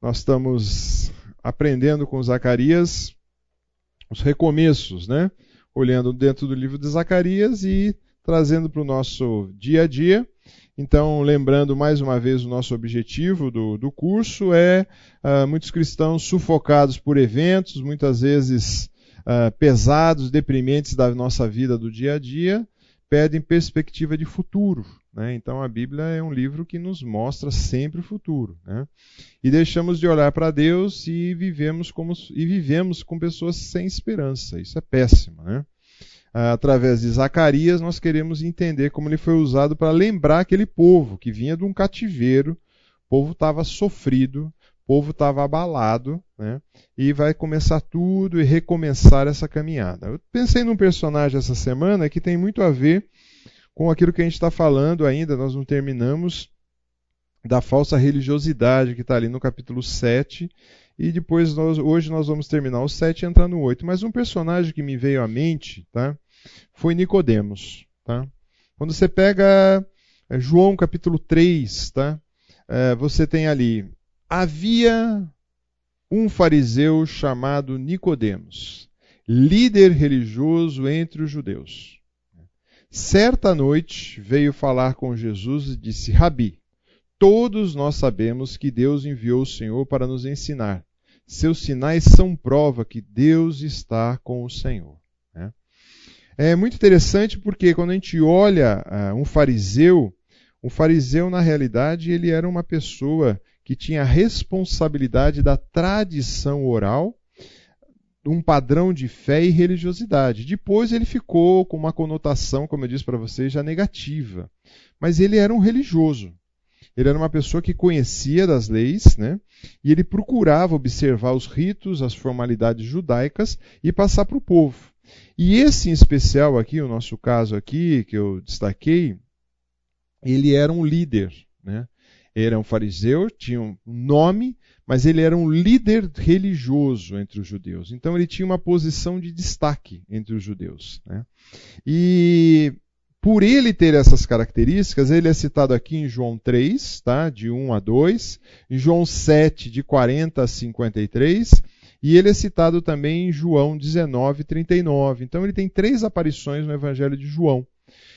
nós estamos aprendendo com Zacarias os recomeços, né? Olhando dentro do livro de Zacarias e trazendo para o nosso dia a dia. Então, lembrando mais uma vez o nosso objetivo do, do curso é uh, muitos cristãos sufocados por eventos, muitas vezes uh, pesados, deprimentes da nossa vida do dia a dia, perdem perspectiva de futuro. Né? Então, a Bíblia é um livro que nos mostra sempre o futuro. Né? E deixamos de olhar para Deus e vivemos, como, e vivemos com pessoas sem esperança. Isso é péssimo. Né? Através de Zacarias, nós queremos entender como ele foi usado para lembrar aquele povo que vinha de um cativeiro, o povo estava sofrido, o povo estava abalado, né? e vai começar tudo e recomeçar essa caminhada. Eu pensei num personagem essa semana que tem muito a ver com aquilo que a gente está falando ainda, nós não terminamos, da falsa religiosidade que está ali no capítulo 7. E depois, nós, hoje nós vamos terminar o 7 e entrar no 8. Mas um personagem que me veio à mente tá, foi Nicodemos. Tá? Quando você pega é, João capítulo 3, tá, é, você tem ali, havia um fariseu chamado Nicodemos, líder religioso entre os judeus. Certa noite veio falar com Jesus e disse: Rabi, todos nós sabemos que Deus enviou o Senhor para nos ensinar. Seus sinais são prova que Deus está com o Senhor. Né? É muito interessante porque quando a gente olha uh, um fariseu, um fariseu na realidade ele era uma pessoa que tinha a responsabilidade da tradição oral um padrão de fé e religiosidade. Depois ele ficou com uma conotação, como eu disse para vocês, já negativa. Mas ele era um religioso. Ele era uma pessoa que conhecia das leis, né? E ele procurava observar os ritos, as formalidades judaicas e passar para o povo. E esse em especial aqui, o nosso caso aqui, que eu destaquei, ele era um líder, né? Era um fariseu, tinha um nome, mas ele era um líder religioso entre os judeus. Então ele tinha uma posição de destaque entre os judeus. Né? E por ele ter essas características, ele é citado aqui em João 3, tá? de 1 a 2, em João 7, de 40 a 53, e ele é citado também em João 19, 39. Então ele tem três aparições no Evangelho de João.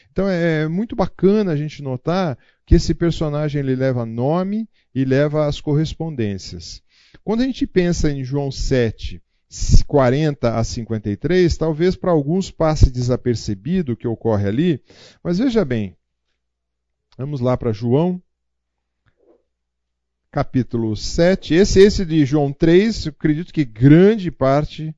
Então é muito bacana a gente notar que esse personagem ele leva nome e leva as correspondências. Quando a gente pensa em João 7, 40 a 53, talvez para alguns passe desapercebido o que ocorre ali, mas veja bem, vamos lá para João, capítulo 7. Esse, esse de João 3, eu acredito que grande parte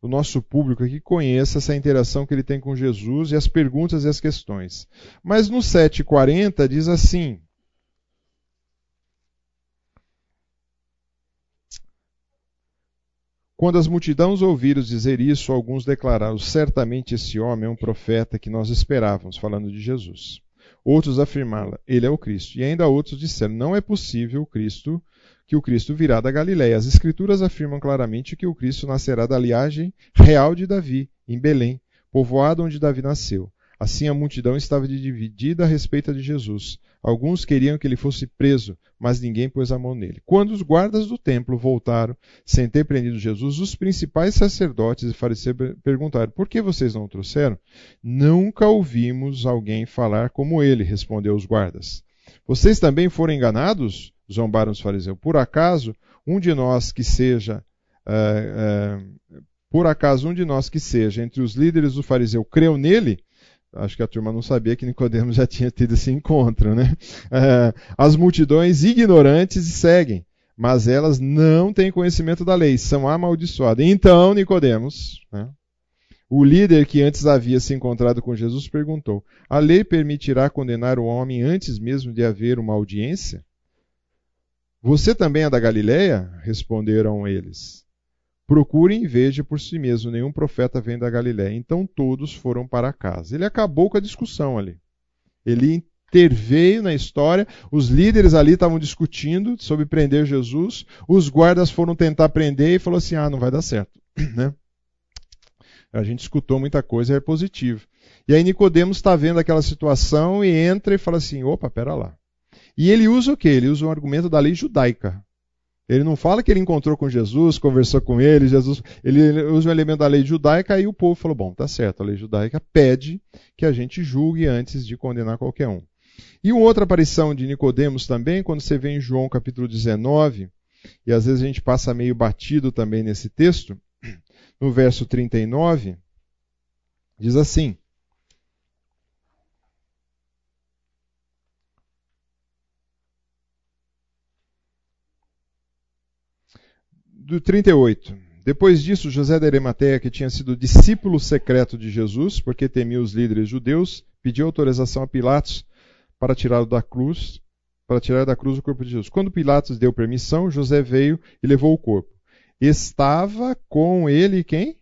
do nosso público aqui conheça essa interação que ele tem com Jesus e as perguntas e as questões. Mas no 7,40 diz assim: Quando as multidões ouviram dizer isso, alguns declararam: certamente esse homem é um profeta que nós esperávamos, falando de Jesus. Outros afirmaram: ele é o Cristo. E ainda outros disseram: não é possível o Cristo que o Cristo virá da Galiléia. As Escrituras afirmam claramente que o Cristo nascerá da linhagem real de Davi, em Belém, povoado onde Davi nasceu. Assim a multidão estava dividida a respeito de Jesus. Alguns queriam que ele fosse preso, mas ninguém pôs a mão nele. Quando os guardas do templo voltaram, sem ter prendido Jesus, os principais sacerdotes e fariseus perguntaram: Por que vocês não o trouxeram? Nunca ouvimos alguém falar como ele, respondeu os guardas. Vocês também foram enganados? Zombaram os fariseus. Por acaso um de nós que seja. Uh, uh, por acaso um de nós que seja entre os líderes do fariseu creu nele? Acho que a turma não sabia que Nicodemos já tinha tido esse encontro, né? É, as multidões ignorantes seguem, mas elas não têm conhecimento da lei, são amaldiçoadas. Então, Nicodemos, né, o líder que antes havia se encontrado com Jesus, perguntou: A lei permitirá condenar o homem antes mesmo de haver uma audiência? Você também é da Galileia? Responderam eles. Procurem e vejam por si mesmo, nenhum profeta vem da Galiléia. Então todos foram para casa. Ele acabou com a discussão ali. Ele interveio na história, os líderes ali estavam discutindo sobre prender Jesus, os guardas foram tentar prender e falou assim: ah, não vai dar certo. né? A gente escutou muita coisa, é positivo. E aí Nicodemos está vendo aquela situação e entra e fala assim: opa, pera lá. E ele usa o quê? Ele usa um argumento da lei judaica. Ele não fala que ele encontrou com Jesus, conversou com ele, Jesus, ele usa um elemento da lei judaica, aí o povo falou: bom, tá certo, a lei judaica pede que a gente julgue antes de condenar qualquer um. E uma outra aparição de Nicodemos também, quando você vê em João capítulo 19, e às vezes a gente passa meio batido também nesse texto, no verso 39, diz assim: do 38. Depois disso, José de Arimateia, que tinha sido discípulo secreto de Jesus, porque temia os líderes judeus, pediu autorização a Pilatos para tirar da cruz, para tirar da cruz o corpo de Jesus. Quando Pilatos deu permissão, José veio e levou o corpo. Estava com ele quem?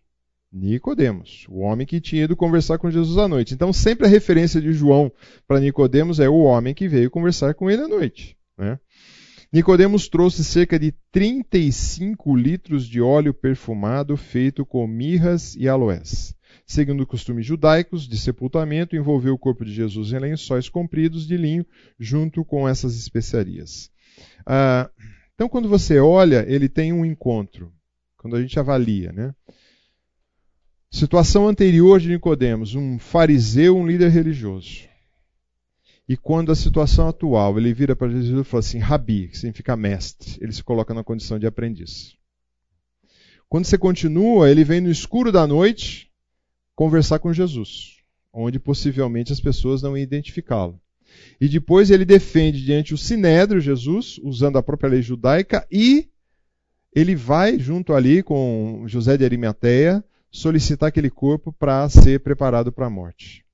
Nicodemos, o homem que tinha ido conversar com Jesus à noite. Então, sempre a referência de João para Nicodemos é o homem que veio conversar com ele à noite. Né? Nicodemos trouxe cerca de 35 litros de óleo perfumado feito com mirras e aloés. Segundo costumes judaicos de sepultamento, envolveu o corpo de Jesus em lençóis compridos de linho junto com essas especiarias. Ah, então, quando você olha, ele tem um encontro. Quando a gente avalia, né? Situação anterior de Nicodemos, um fariseu, um líder religioso. E quando a situação atual, ele vira para Jesus e fala assim, Rabi, que significa mestre, ele se coloca na condição de aprendiz. Quando você continua, ele vem no escuro da noite conversar com Jesus, onde possivelmente as pessoas não iam identificá-lo. E depois ele defende diante o sinédrio Jesus, usando a própria lei judaica, e ele vai junto ali com José de Arimateia solicitar aquele corpo para ser preparado para a morte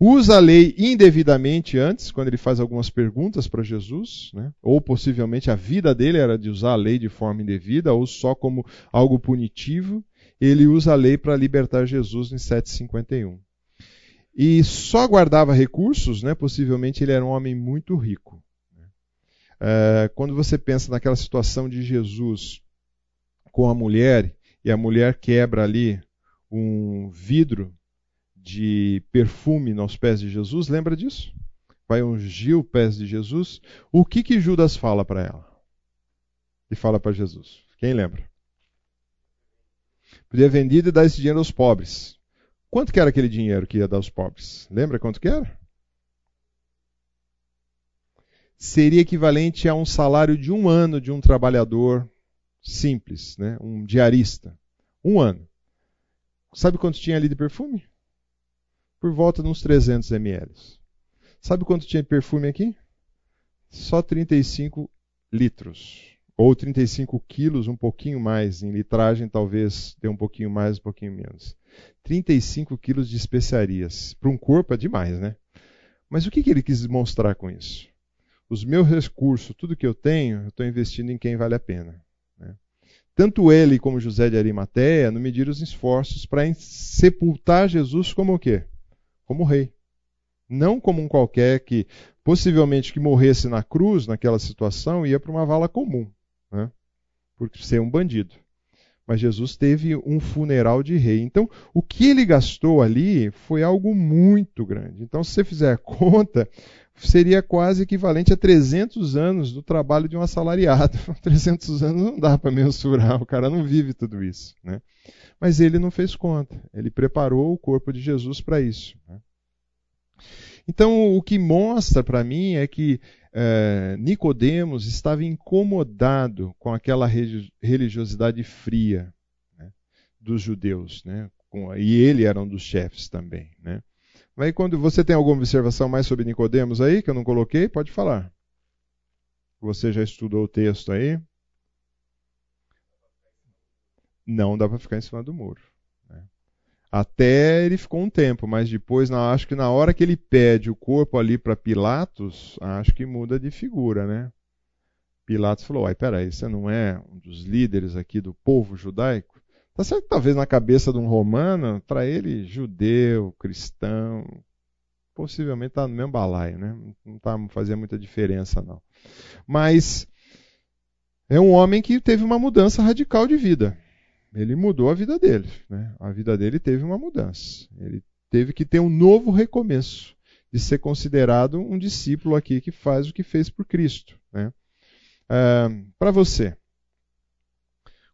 usa a lei indevidamente antes, quando ele faz algumas perguntas para Jesus, né? ou possivelmente a vida dele era de usar a lei de forma indevida, ou só como algo punitivo. Ele usa a lei para libertar Jesus em 751. E só guardava recursos, né? possivelmente ele era um homem muito rico. É, quando você pensa naquela situação de Jesus com a mulher, e a mulher quebra ali um vidro de perfume nos pés de Jesus, lembra disso? Vai ungir os pés de Jesus. O que que Judas fala para ela? E fala para Jesus. Quem lembra? Podia vendido e dar esse dinheiro aos pobres. Quanto que era aquele dinheiro que ia dar aos pobres? Lembra quanto que era? Seria equivalente a um salário de um ano de um trabalhador simples, né? um diarista. Um ano. Sabe quanto tinha ali de perfume? Por volta de uns 300 ml. Sabe quanto tinha perfume aqui? Só 35 litros. Ou 35 quilos, um pouquinho mais. Em litragem, talvez dê um pouquinho mais, um pouquinho menos. 35 quilos de especiarias. Para um corpo é demais, né? Mas o que, que ele quis mostrar com isso? Os meus recursos, tudo que eu tenho, eu estou investindo em quem vale a pena. Né? Tanto ele como José de Arimateia não mediram os esforços para sepultar Jesus como o quê? Como rei. Não como um qualquer que, possivelmente, que morresse na cruz, naquela situação, ia para uma vala comum, né? por ser um bandido. Mas Jesus teve um funeral de rei. Então, o que ele gastou ali foi algo muito grande. Então, se você fizer a conta, seria quase equivalente a 300 anos do trabalho de um assalariado. 300 anos não dá para mensurar, o cara não vive tudo isso. Né? Mas ele não fez conta. Ele preparou o corpo de Jesus para isso. Né? Então, o que mostra para mim é que é, Nicodemos estava incomodado com aquela religiosidade fria né, dos judeus, né, e ele era um dos chefes também. Né. Mas quando você tem alguma observação mais sobre Nicodemos aí que eu não coloquei, pode falar. Você já estudou o texto aí? Não dá para ficar em cima do muro. Né? Até ele ficou um tempo, mas depois, na, acho que na hora que ele pede o corpo ali para Pilatos, acho que muda de figura, né? Pilatos falou: Ai, peraí, você não é um dos líderes aqui do povo judaico? Tá certo que talvez na cabeça de um romano, para ele, judeu, cristão, possivelmente está no mesmo balaio, né? Não tá fazendo muita diferença, não. Mas é um homem que teve uma mudança radical de vida ele mudou a vida dele. Né? A vida dele teve uma mudança. Ele teve que ter um novo recomeço de ser considerado um discípulo aqui que faz o que fez por Cristo. Né? É, Para você,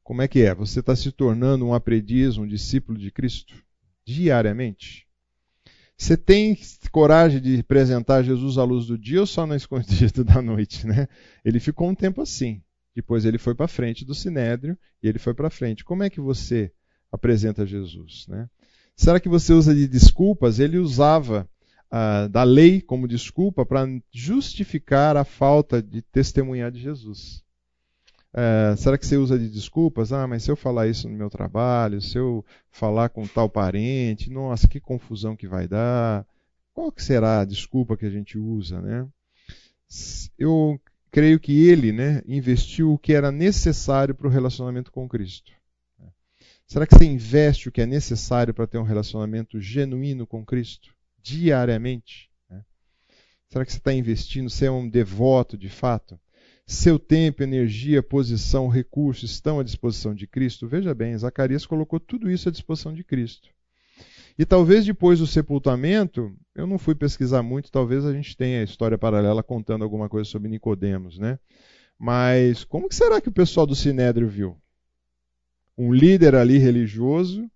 Como é que é? Você está se tornando um aprendiz, um discípulo de Cristo? Diariamente? Você tem coragem de apresentar Jesus à luz do dia ou só na escondida da noite? Né? Ele ficou um tempo assim. Depois ele foi para frente do Sinédrio e ele foi para frente. Como é que você apresenta Jesus? Né? Será que você usa de desculpas? Ele usava ah, da lei como desculpa para justificar a falta de testemunhar de Jesus. É, será que você usa de desculpas? Ah, mas se eu falar isso no meu trabalho, se eu falar com tal parente, nossa, que confusão que vai dar. Qual que será a desculpa que a gente usa, né? Eu creio que ele, né, investiu o que era necessário para o relacionamento com Cristo. Será que você investe o que é necessário para ter um relacionamento genuíno com Cristo diariamente? Será que você está investindo? Você é um devoto de fato? Seu tempo, energia, posição, recursos estão à disposição de Cristo? Veja bem, Zacarias colocou tudo isso à disposição de Cristo. E talvez depois do sepultamento, eu não fui pesquisar muito, talvez a gente tenha a história paralela contando alguma coisa sobre Nicodemos, né? Mas como que será que o pessoal do Sinédrio viu? Um líder ali religioso,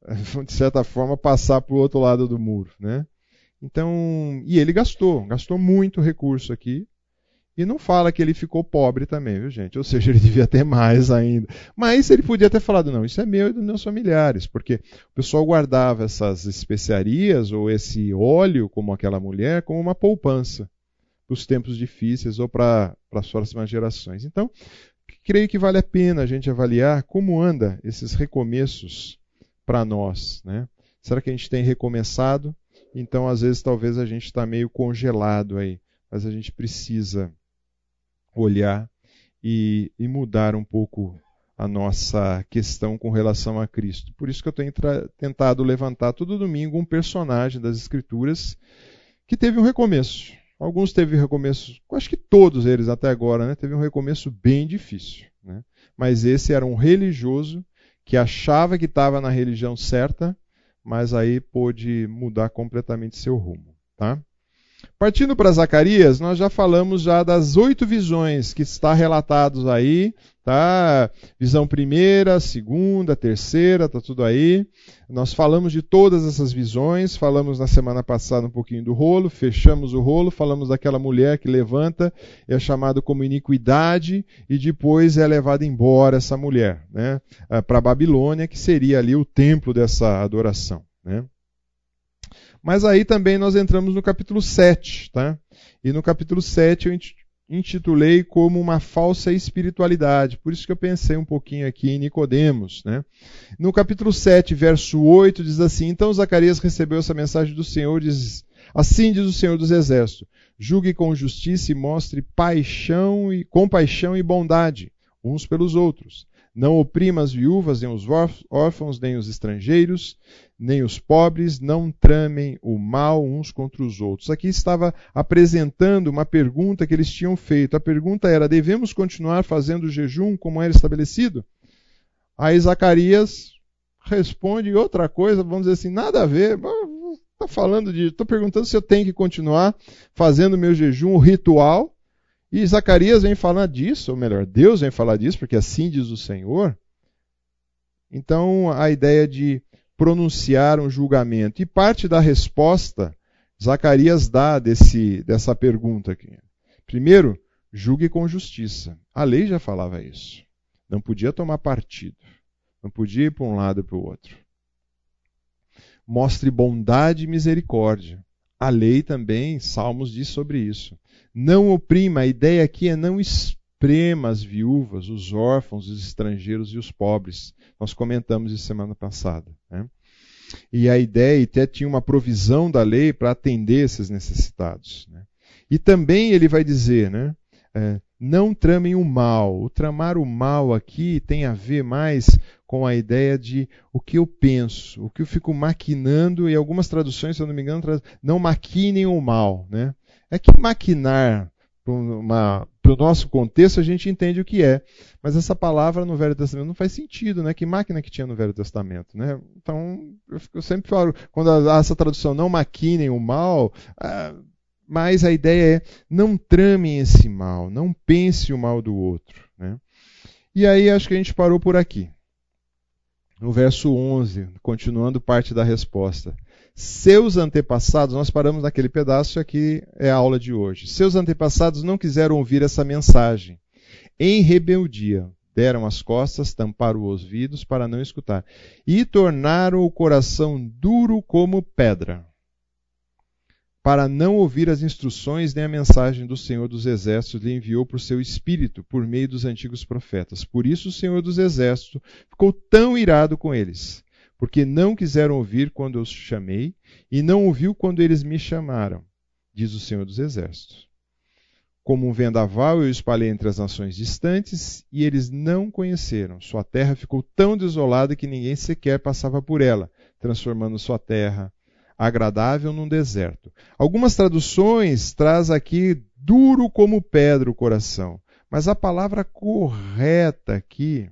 de certa forma, passar para o outro lado do muro, né? Então, e ele gastou, gastou muito recurso aqui, e não fala que ele ficou pobre também, viu, gente? Ou seja, ele devia ter mais ainda. Mas ele podia ter falado: não, isso é meu e dos meus familiares, porque o pessoal guardava essas especiarias ou esse óleo, como aquela mulher, como uma poupança para os tempos difíceis ou para as próximas gerações. Então, creio que vale a pena a gente avaliar como anda esses recomeços para nós. Né? Será que a gente tem recomeçado? Então, às vezes, talvez a gente está meio congelado aí, mas a gente precisa olhar e, e mudar um pouco a nossa questão com relação a Cristo. Por isso que eu tenho tentado levantar todo domingo um personagem das Escrituras que teve um recomeço. Alguns teve recomeço, acho que todos eles até agora, né, teve um recomeço bem difícil. Né? Mas esse era um religioso que achava que estava na religião certa, mas aí pôde mudar completamente seu rumo. Tá? Partindo para Zacarias, nós já falamos já das oito visões que está relatados aí, tá? Visão primeira, segunda, terceira, tá tudo aí. Nós falamos de todas essas visões, falamos na semana passada um pouquinho do rolo, fechamos o rolo, falamos daquela mulher que levanta, é chamado como iniquidade e depois é levada embora essa mulher, né? Para a Babilônia, que seria ali o templo dessa adoração, né? Mas aí também nós entramos no capítulo 7, tá? E no capítulo 7 eu intitulei como uma falsa espiritualidade. Por isso que eu pensei um pouquinho aqui em Nicodemos, né? No capítulo 7, verso 8 diz assim: Então Zacarias recebeu essa mensagem do Senhor, diz: Assim diz o Senhor dos Exércitos: Julgue com justiça e mostre paixão e compaixão e bondade uns pelos outros. Não oprima as viúvas, nem os órfãos, nem os estrangeiros, nem os pobres, não tramem o mal uns contra os outros. Aqui estava apresentando uma pergunta que eles tinham feito. A pergunta era: devemos continuar fazendo o jejum como era estabelecido? Aí Zacarias responde outra coisa, vamos dizer assim, nada a ver. Está falando de. Estou perguntando se eu tenho que continuar fazendo meu jejum, ritual, e Zacarias vem falar disso, ou melhor, Deus vem falar disso, porque assim diz o Senhor. Então, a ideia de pronunciar um julgamento. E parte da resposta, Zacarias dá desse, dessa pergunta aqui. Primeiro, julgue com justiça. A lei já falava isso. Não podia tomar partido. Não podia ir para um lado e para o outro. Mostre bondade e misericórdia. A lei também, Salmos diz sobre isso. Não oprima, a ideia aqui é não esprema as viúvas, os órfãos, os estrangeiros e os pobres. Nós comentamos isso semana passada. Né? E a ideia até tinha uma provisão da lei para atender esses necessitados. Né? E também ele vai dizer, né? É, não tramem o mal. O tramar o mal aqui tem a ver mais com a ideia de o que eu penso, o que eu fico maquinando, e algumas traduções, se eu não me engano, não maquinem o mal. Né? É que maquinar, para o nosso contexto, a gente entende o que é. Mas essa palavra no Velho Testamento não faz sentido, né? Que máquina que tinha no Velho Testamento, né? Então, eu, eu sempre falo, quando há essa tradução, não maquinem o mal, ah, mas a ideia é, não tramem esse mal, não pense o mal do outro, né? E aí acho que a gente parou por aqui. No verso 11, continuando parte da resposta. Seus antepassados, nós paramos naquele pedaço aqui é a aula de hoje. Seus antepassados não quiseram ouvir essa mensagem. Em rebeldia, deram as costas, tamparam os ouvidos para não escutar, e tornaram o coração duro como pedra para não ouvir as instruções nem a mensagem do Senhor dos Exércitos lhe enviou por seu espírito, por meio dos antigos profetas. Por isso o Senhor dos Exércitos ficou tão irado com eles, porque não quiseram ouvir quando eu os chamei, e não ouviu quando eles me chamaram, diz o Senhor dos Exércitos. Como um vendaval eu espalhei entre as nações distantes, e eles não conheceram. Sua terra ficou tão desolada que ninguém sequer passava por ela, transformando sua terra agradável num deserto. Algumas traduções traz aqui duro como pedra o coração, mas a palavra correta aqui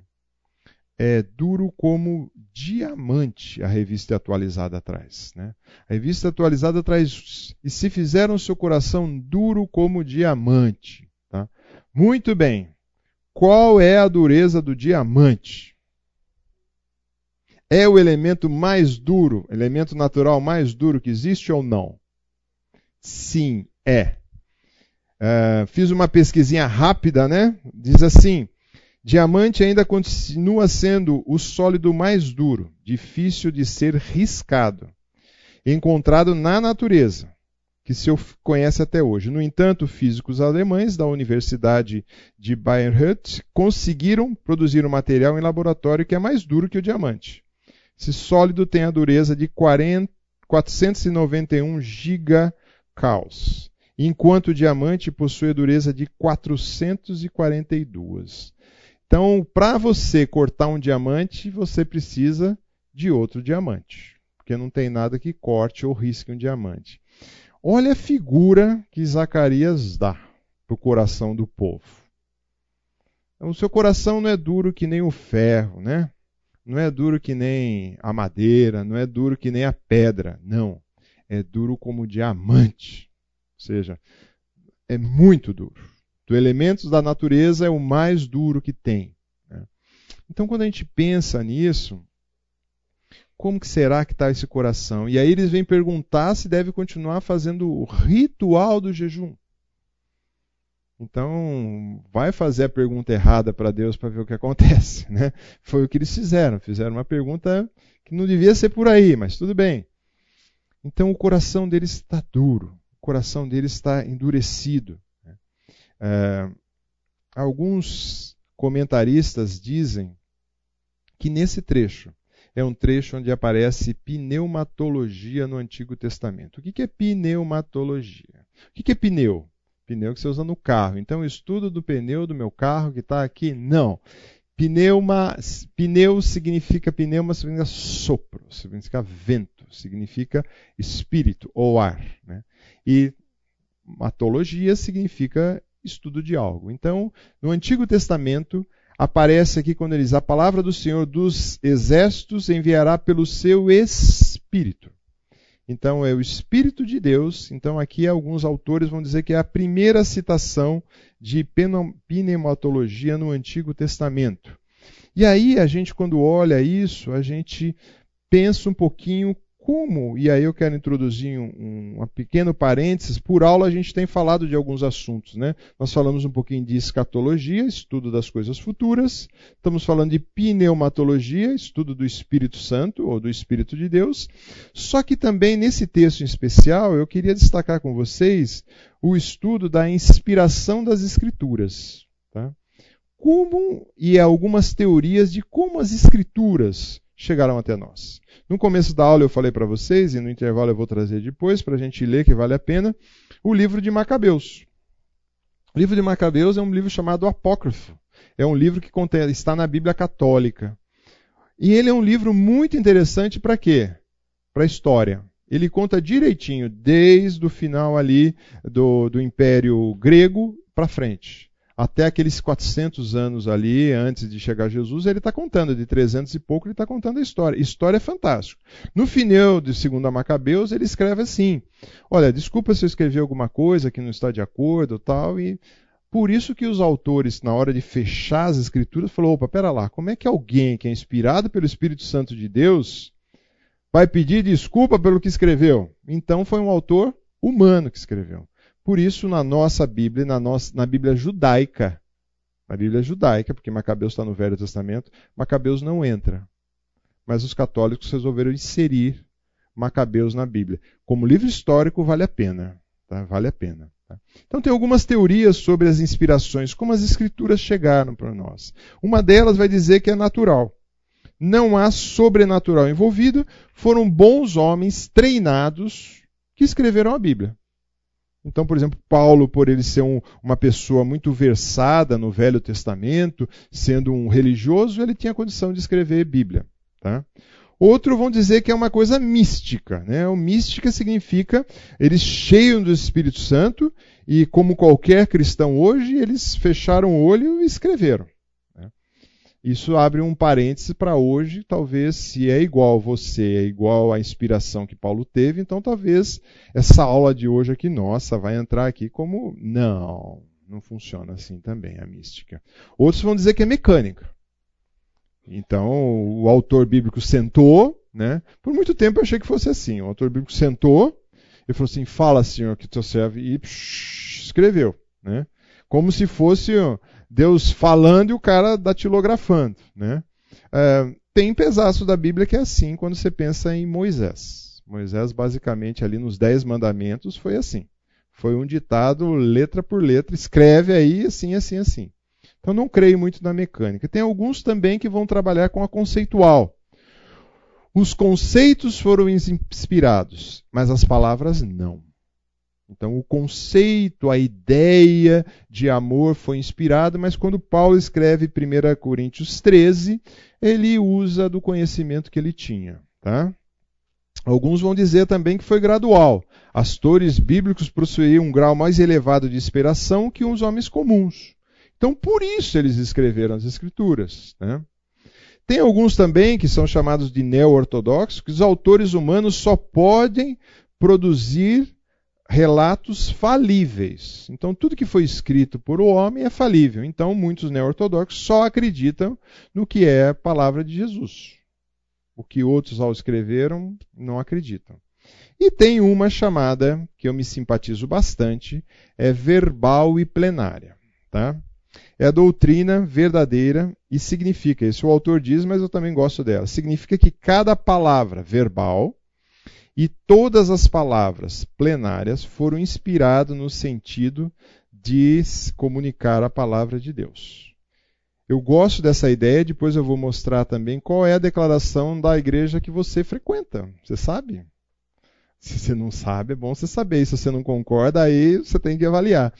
é duro como diamante, a revista atualizada traz. Né? A revista atualizada traz, e se fizeram seu coração duro como diamante. Tá? Muito bem. Qual é a dureza do diamante? é o elemento mais duro, elemento natural mais duro que existe ou não? Sim, é. Uh, fiz uma pesquisinha rápida, né? Diz assim: diamante ainda continua sendo o sólido mais duro, difícil de ser riscado, encontrado na natureza, que se conhece até hoje. No entanto, físicos alemães da Universidade de Bayreuth conseguiram produzir um material em laboratório que é mais duro que o diamante. Esse sólido tem a dureza de 40, 491 gigacaus, enquanto o diamante possui a dureza de 442. Então, para você cortar um diamante, você precisa de outro diamante, porque não tem nada que corte ou risque um diamante. Olha a figura que Zacarias dá para o coração do povo. O seu coração não é duro que nem o ferro, né? não é duro que nem a madeira, não é duro que nem a pedra, não. É duro como diamante. Ou seja, é muito duro. Dos elementos da natureza é o mais duro que tem. Né? Então, quando a gente pensa nisso, como que será que está esse coração? E aí eles vêm perguntar se deve continuar fazendo o ritual do jejum. Então, vai fazer a pergunta errada para Deus para ver o que acontece. Né? Foi o que eles fizeram. Fizeram uma pergunta que não devia ser por aí, mas tudo bem. Então, o coração deles está duro, o coração deles está endurecido. É, alguns comentaristas dizem que nesse trecho é um trecho onde aparece pneumatologia no Antigo Testamento. O que é pneumatologia? O que é pneu? pneu que você usa no carro. Então, estudo do pneu do meu carro que está aqui? Não. Pneuma, pneu significa pneuma significa sopro, significa vento, significa espírito ou ar. Né? E matologia significa estudo de algo. Então, no Antigo Testamento, aparece aqui quando ele diz: A palavra do Senhor dos exércitos enviará pelo seu espírito. Então é o Espírito de Deus. Então aqui alguns autores vão dizer que é a primeira citação de pneumatologia no Antigo Testamento. E aí a gente quando olha isso, a gente pensa um pouquinho como, e aí eu quero introduzir um, um, pequeno parênteses, por aula a gente tem falado de alguns assuntos. Né? Nós falamos um pouquinho de escatologia, estudo das coisas futuras, estamos falando de pneumatologia, estudo do Espírito Santo, ou do Espírito de Deus. Só que também nesse texto em especial, eu queria destacar com vocês o estudo da inspiração das Escrituras. Tá? Como, e algumas teorias de como as Escrituras chegaram até nós. No começo da aula eu falei para vocês, e no intervalo eu vou trazer depois para a gente ler, que vale a pena, o livro de Macabeus. O livro de Macabeus é um livro chamado Apócrifo. É um livro que contém, está na Bíblia Católica. E ele é um livro muito interessante para quê? Para a história. Ele conta direitinho, desde o final ali do, do Império Grego para frente até aqueles 400 anos ali, antes de chegar Jesus, ele está contando, de 300 e pouco, ele está contando a história. História é. No final de 2 Macabeus, ele escreve assim: Olha, desculpa se eu escrevi alguma coisa que não está de acordo tal, e Por isso que os autores, na hora de fechar as escrituras, falou: opa, pera lá, como é que alguém que é inspirado pelo Espírito Santo de Deus vai pedir desculpa pelo que escreveu? Então foi um autor humano que escreveu. Por isso, na nossa Bíblia, na, nossa, na Bíblia judaica, na Bíblia judaica, porque Macabeus está no Velho Testamento, Macabeus não entra. Mas os católicos resolveram inserir Macabeus na Bíblia. Como livro histórico, vale a pena. Tá? Vale a pena. Tá? Então, tem algumas teorias sobre as inspirações, como as escrituras chegaram para nós. Uma delas vai dizer que é natural. Não há sobrenatural envolvido, foram bons homens treinados que escreveram a Bíblia. Então, por exemplo, Paulo, por ele ser um, uma pessoa muito versada no Velho Testamento, sendo um religioso, ele tinha condição de escrever Bíblia. Tá? Outro vão dizer que é uma coisa mística. Né? O mística significa eles cheios do Espírito Santo e, como qualquer cristão hoje, eles fecharam o olho e escreveram. Isso abre um parêntese para hoje, talvez, se é igual você, é igual à inspiração que Paulo teve, então talvez essa aula de hoje aqui, nossa, vai entrar aqui como. Não, não funciona assim também a mística. Outros vão dizer que é mecânica. Então, o autor bíblico sentou, né? Por muito tempo eu achei que fosse assim. O autor bíblico sentou e falou assim: Fala, Senhor, que teu servo. E psh, escreveu, né? Como se fosse Deus falando e o cara datilografando, né? É, tem pedaço da Bíblia que é assim quando você pensa em Moisés. Moisés, basicamente, ali nos Dez Mandamentos, foi assim. Foi um ditado, letra por letra, escreve aí, assim, assim, assim. Então não creio muito na mecânica. Tem alguns também que vão trabalhar com a conceitual. Os conceitos foram inspirados, mas as palavras não. Então o conceito, a ideia de amor foi inspirado, mas quando Paulo escreve 1 Coríntios 13, ele usa do conhecimento que ele tinha. Tá? Alguns vão dizer também que foi gradual. Astores bíblicos possuíam um grau mais elevado de inspiração que os homens comuns. Então, por isso eles escreveram as Escrituras. Né? Tem alguns também que são chamados de neo-ortodoxos, que os autores humanos só podem produzir relatos falíveis. Então, tudo que foi escrito por o homem é falível. Então, muitos neo-ortodoxos só acreditam no que é a palavra de Jesus. O que outros, ao escreveram, não acreditam. E tem uma chamada, que eu me simpatizo bastante, é verbal e plenária. Tá? é a doutrina verdadeira e significa, isso o autor diz, mas eu também gosto dela, significa que cada palavra verbal e todas as palavras plenárias foram inspiradas no sentido de comunicar a palavra de Deus. Eu gosto dessa ideia, depois eu vou mostrar também qual é a declaração da igreja que você frequenta. Você sabe? Se você não sabe, é bom você saber. Se você não concorda, aí você tem que avaliar.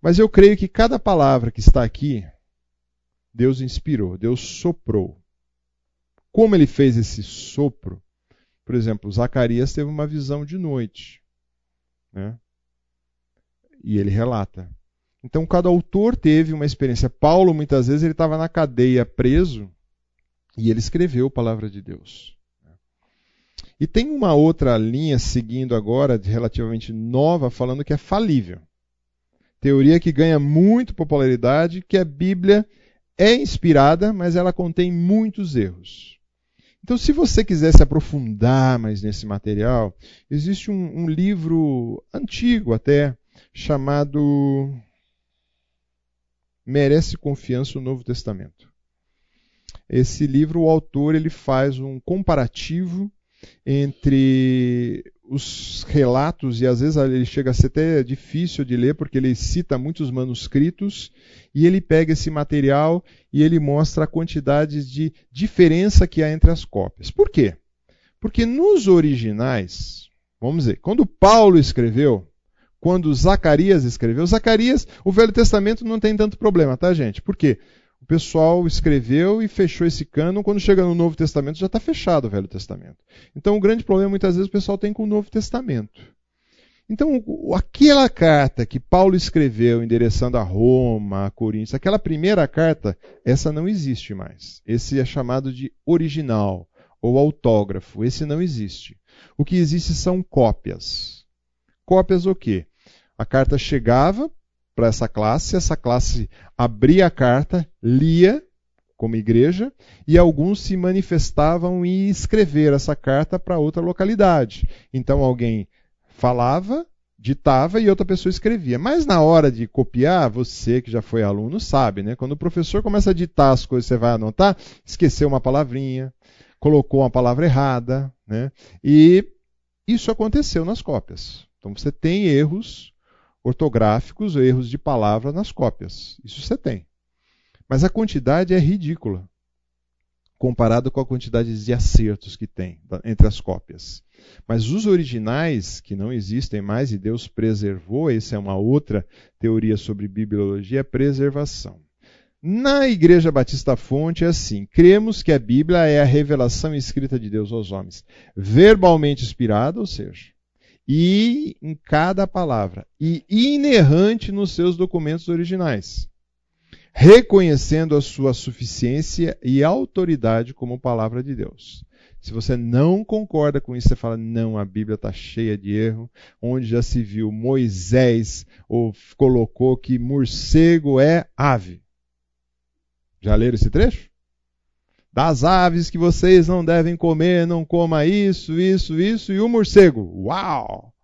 Mas eu creio que cada palavra que está aqui, Deus inspirou, Deus soprou. Como ele fez esse sopro? Por exemplo, Zacarias teve uma visão de noite. Né? E ele relata. Então, cada autor teve uma experiência. Paulo, muitas vezes, ele estava na cadeia preso e ele escreveu a palavra de Deus. E tem uma outra linha seguindo agora, relativamente nova, falando que é falível teoria que ganha muito popularidade, que a Bíblia é inspirada, mas ela contém muitos erros. Então, se você quiser se aprofundar mais nesse material, existe um, um livro antigo até, chamado Merece Confiança o Novo Testamento. Esse livro, o autor ele faz um comparativo entre os relatos, e às vezes ele chega a ser até difícil de ler, porque ele cita muitos manuscritos, e ele pega esse material e ele mostra a quantidade de diferença que há entre as cópias. Por quê? Porque nos originais, vamos dizer, quando Paulo escreveu, quando Zacarias escreveu, Zacarias, o Velho Testamento não tem tanto problema, tá, gente? Por quê? Pessoal escreveu e fechou esse cano. Quando chega no Novo Testamento, já está fechado o Velho Testamento. Então, o grande problema, muitas vezes, o pessoal tem com o Novo Testamento. Então, aquela carta que Paulo escreveu endereçando a Roma, a Coríntios, aquela primeira carta, essa não existe mais. Esse é chamado de original ou autógrafo. Esse não existe. O que existe são cópias. Cópias o quê? A carta chegava para essa classe, essa classe abria a carta, lia como igreja, e alguns se manifestavam em escrever essa carta para outra localidade. Então alguém falava, ditava e outra pessoa escrevia. Mas na hora de copiar, você que já foi aluno sabe, né? Quando o professor começa a ditar as coisas você vai anotar, esqueceu uma palavrinha, colocou uma palavra errada, né? E isso aconteceu nas cópias. Então você tem erros ortográficos, erros de palavra nas cópias. Isso você tem. Mas a quantidade é ridícula comparado com a quantidade de acertos que tem entre as cópias. Mas os originais, que não existem mais e Deus preservou, essa é uma outra teoria sobre bibliologia, é preservação. Na Igreja Batista Fonte é assim: cremos que a Bíblia é a revelação escrita de Deus aos homens, verbalmente inspirada, ou seja, e em cada palavra, e inerrante nos seus documentos originais reconhecendo a sua suficiência e autoridade como palavra de Deus. Se você não concorda com isso, você fala: não, a Bíblia está cheia de erro. Onde já se viu Moisés ou colocou que morcego é ave. Já leram esse trecho? Das aves que vocês não devem comer, não coma isso, isso, isso, e o morcego. Uau!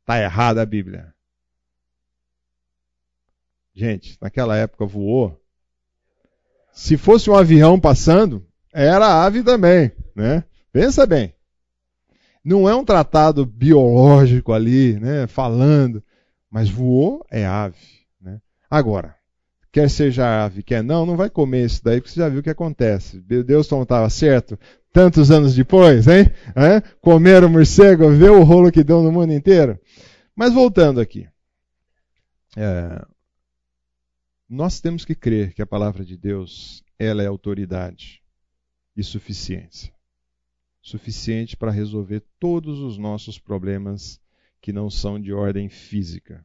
Está errada a Bíblia. Gente, naquela época voou. Se fosse um avião passando, era ave também, né? Pensa bem. Não é um tratado biológico ali, né, falando, mas voou é ave, né? Agora, quer seja ave, quer não, não vai comer isso daí, porque você já viu o que acontece. Deus não estava certo tantos anos depois, hein? É? Comeram morcego, vê o rolo que deu no mundo inteiro. Mas voltando aqui. É, nós temos que crer que a palavra de Deus, ela é autoridade e suficiência. Suficiente para resolver todos os nossos problemas que não são de ordem física.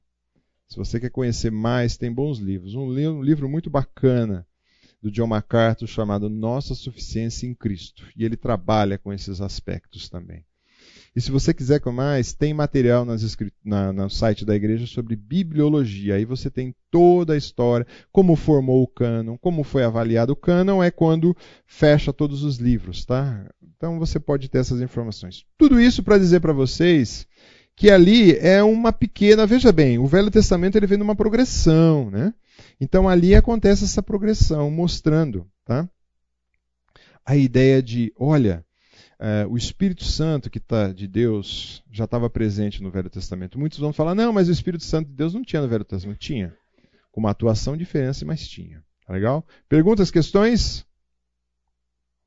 Se você quer conhecer mais, tem bons livros. Um livro muito bacana do John MacArthur chamado Nossa Suficiência em Cristo. E ele trabalha com esses aspectos também. E se você quiser mais, tem material nas, na, no site da igreja sobre bibliologia. Aí você tem toda a história, como formou o cânon, como foi avaliado o cânon, é quando fecha todos os livros, tá? Então você pode ter essas informações. Tudo isso para dizer para vocês que ali é uma pequena, veja bem, o Velho Testamento ele vem numa progressão, né? Então ali acontece essa progressão, mostrando, tá? A ideia de, olha, é, o Espírito Santo que está de Deus já estava presente no Velho Testamento. Muitos vão falar, não, mas o Espírito Santo de Deus não tinha no Velho Testamento. Tinha. Com uma atuação diferente, mas tinha. Tá legal? Perguntas, questões?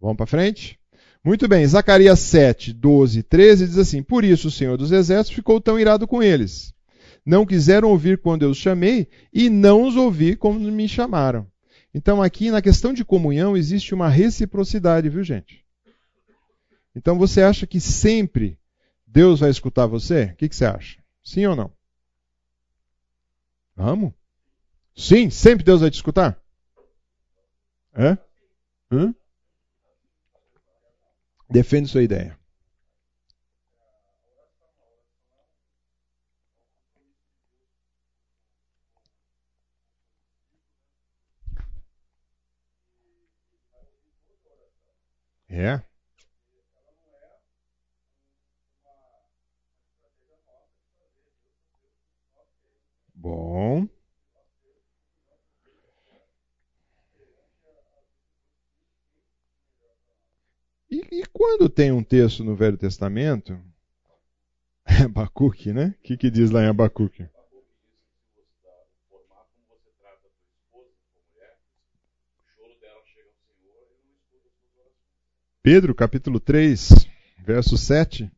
Vamos para frente? Muito bem, Zacarias 7, 12 13 diz assim: Por isso o Senhor dos Exércitos ficou tão irado com eles. Não quiseram ouvir quando eu os chamei, e não os ouvi quando me chamaram. Então, aqui na questão de comunhão, existe uma reciprocidade, viu, gente? Então você acha que sempre Deus vai escutar você? O que, que você acha? Sim ou não? Vamos? Sim, sempre Deus vai te escutar? É? Hã? Defende sua ideia. É? Bom. E, quando tem um texto no Velho Testamento, Abacuque, né? O que, que diz lá em Abacuque? Pedro, capítulo 3, verso 7.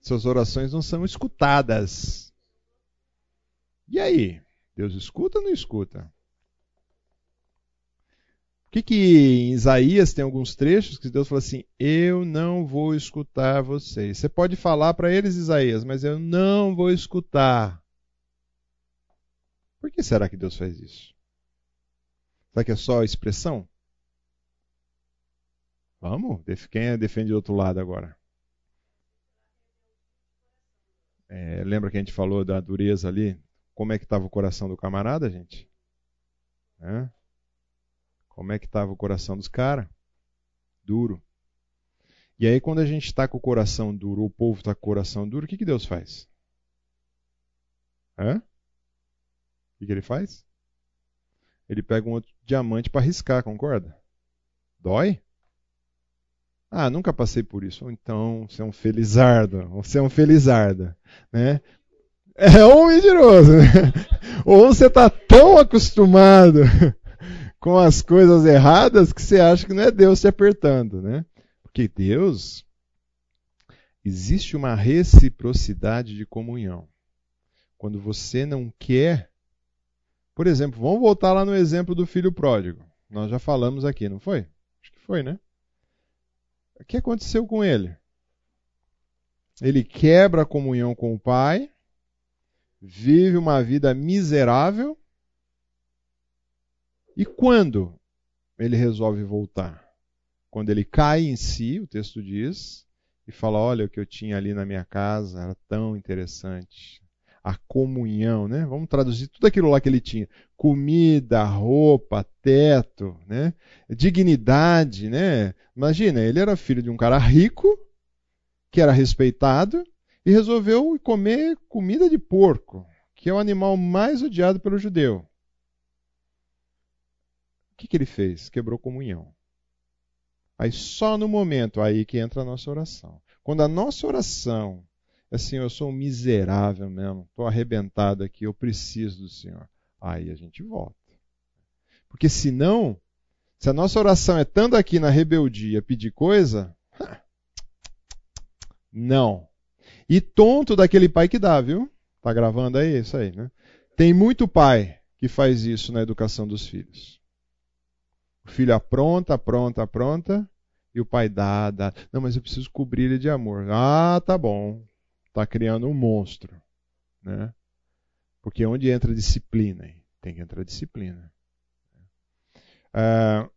Suas orações não são escutadas. E aí? Deus escuta ou não escuta? O que, que em Isaías tem alguns trechos que Deus fala assim: Eu não vou escutar vocês. Você pode falar para eles, Isaías, mas eu não vou escutar. Por que será que Deus faz isso? Será que é só expressão? Vamos? Quem defende do outro lado agora? É, lembra que a gente falou da dureza ali? como é que estava o coração do camarada, gente? É? Como é que estava o coração dos caras? Duro. E aí, quando a gente está com o coração duro, o povo está com o coração duro, o que, que Deus faz? Hã? O que, que ele faz? Ele pega um outro diamante para riscar, concorda? Dói? Ah, nunca passei por isso. Então, você é um felizardo. Você é um felizarda. Né? É um mentiroso. Né? Ou você está tão acostumado com as coisas erradas que você acha que não é Deus te apertando. Né? Porque Deus, existe uma reciprocidade de comunhão. Quando você não quer. Por exemplo, vamos voltar lá no exemplo do filho pródigo. Nós já falamos aqui, não foi? Acho que foi, né? O que aconteceu com ele? Ele quebra a comunhão com o pai, vive uma vida miserável. E quando ele resolve voltar? quando ele cai em si, o texto diz, e fala: Olha, o que eu tinha ali na minha casa era tão interessante. A comunhão, né? Vamos traduzir tudo aquilo lá que ele tinha: comida, roupa, teto, né? Dignidade, né? Imagina, ele era filho de um cara rico, que era respeitado, e resolveu comer comida de porco, que é o animal mais odiado pelo judeu. Que, que ele fez? Quebrou comunhão. Aí só no momento aí que entra a nossa oração. Quando a nossa oração é assim, eu sou um miserável mesmo, estou arrebentado aqui, eu preciso do Senhor. Aí a gente volta. Porque senão, se a nossa oração é estando aqui na rebeldia pedir coisa, não. E tonto daquele pai que dá, viu? Tá gravando aí? Isso aí, né? Tem muito pai que faz isso na educação dos filhos. O filho apronta, apronta, apronta, e o pai dá, dá. Não, mas eu preciso cobrir ele de amor. Ah, tá bom. Está criando um monstro. Né? Porque onde entra disciplina? Tem que entrar disciplina. Ah,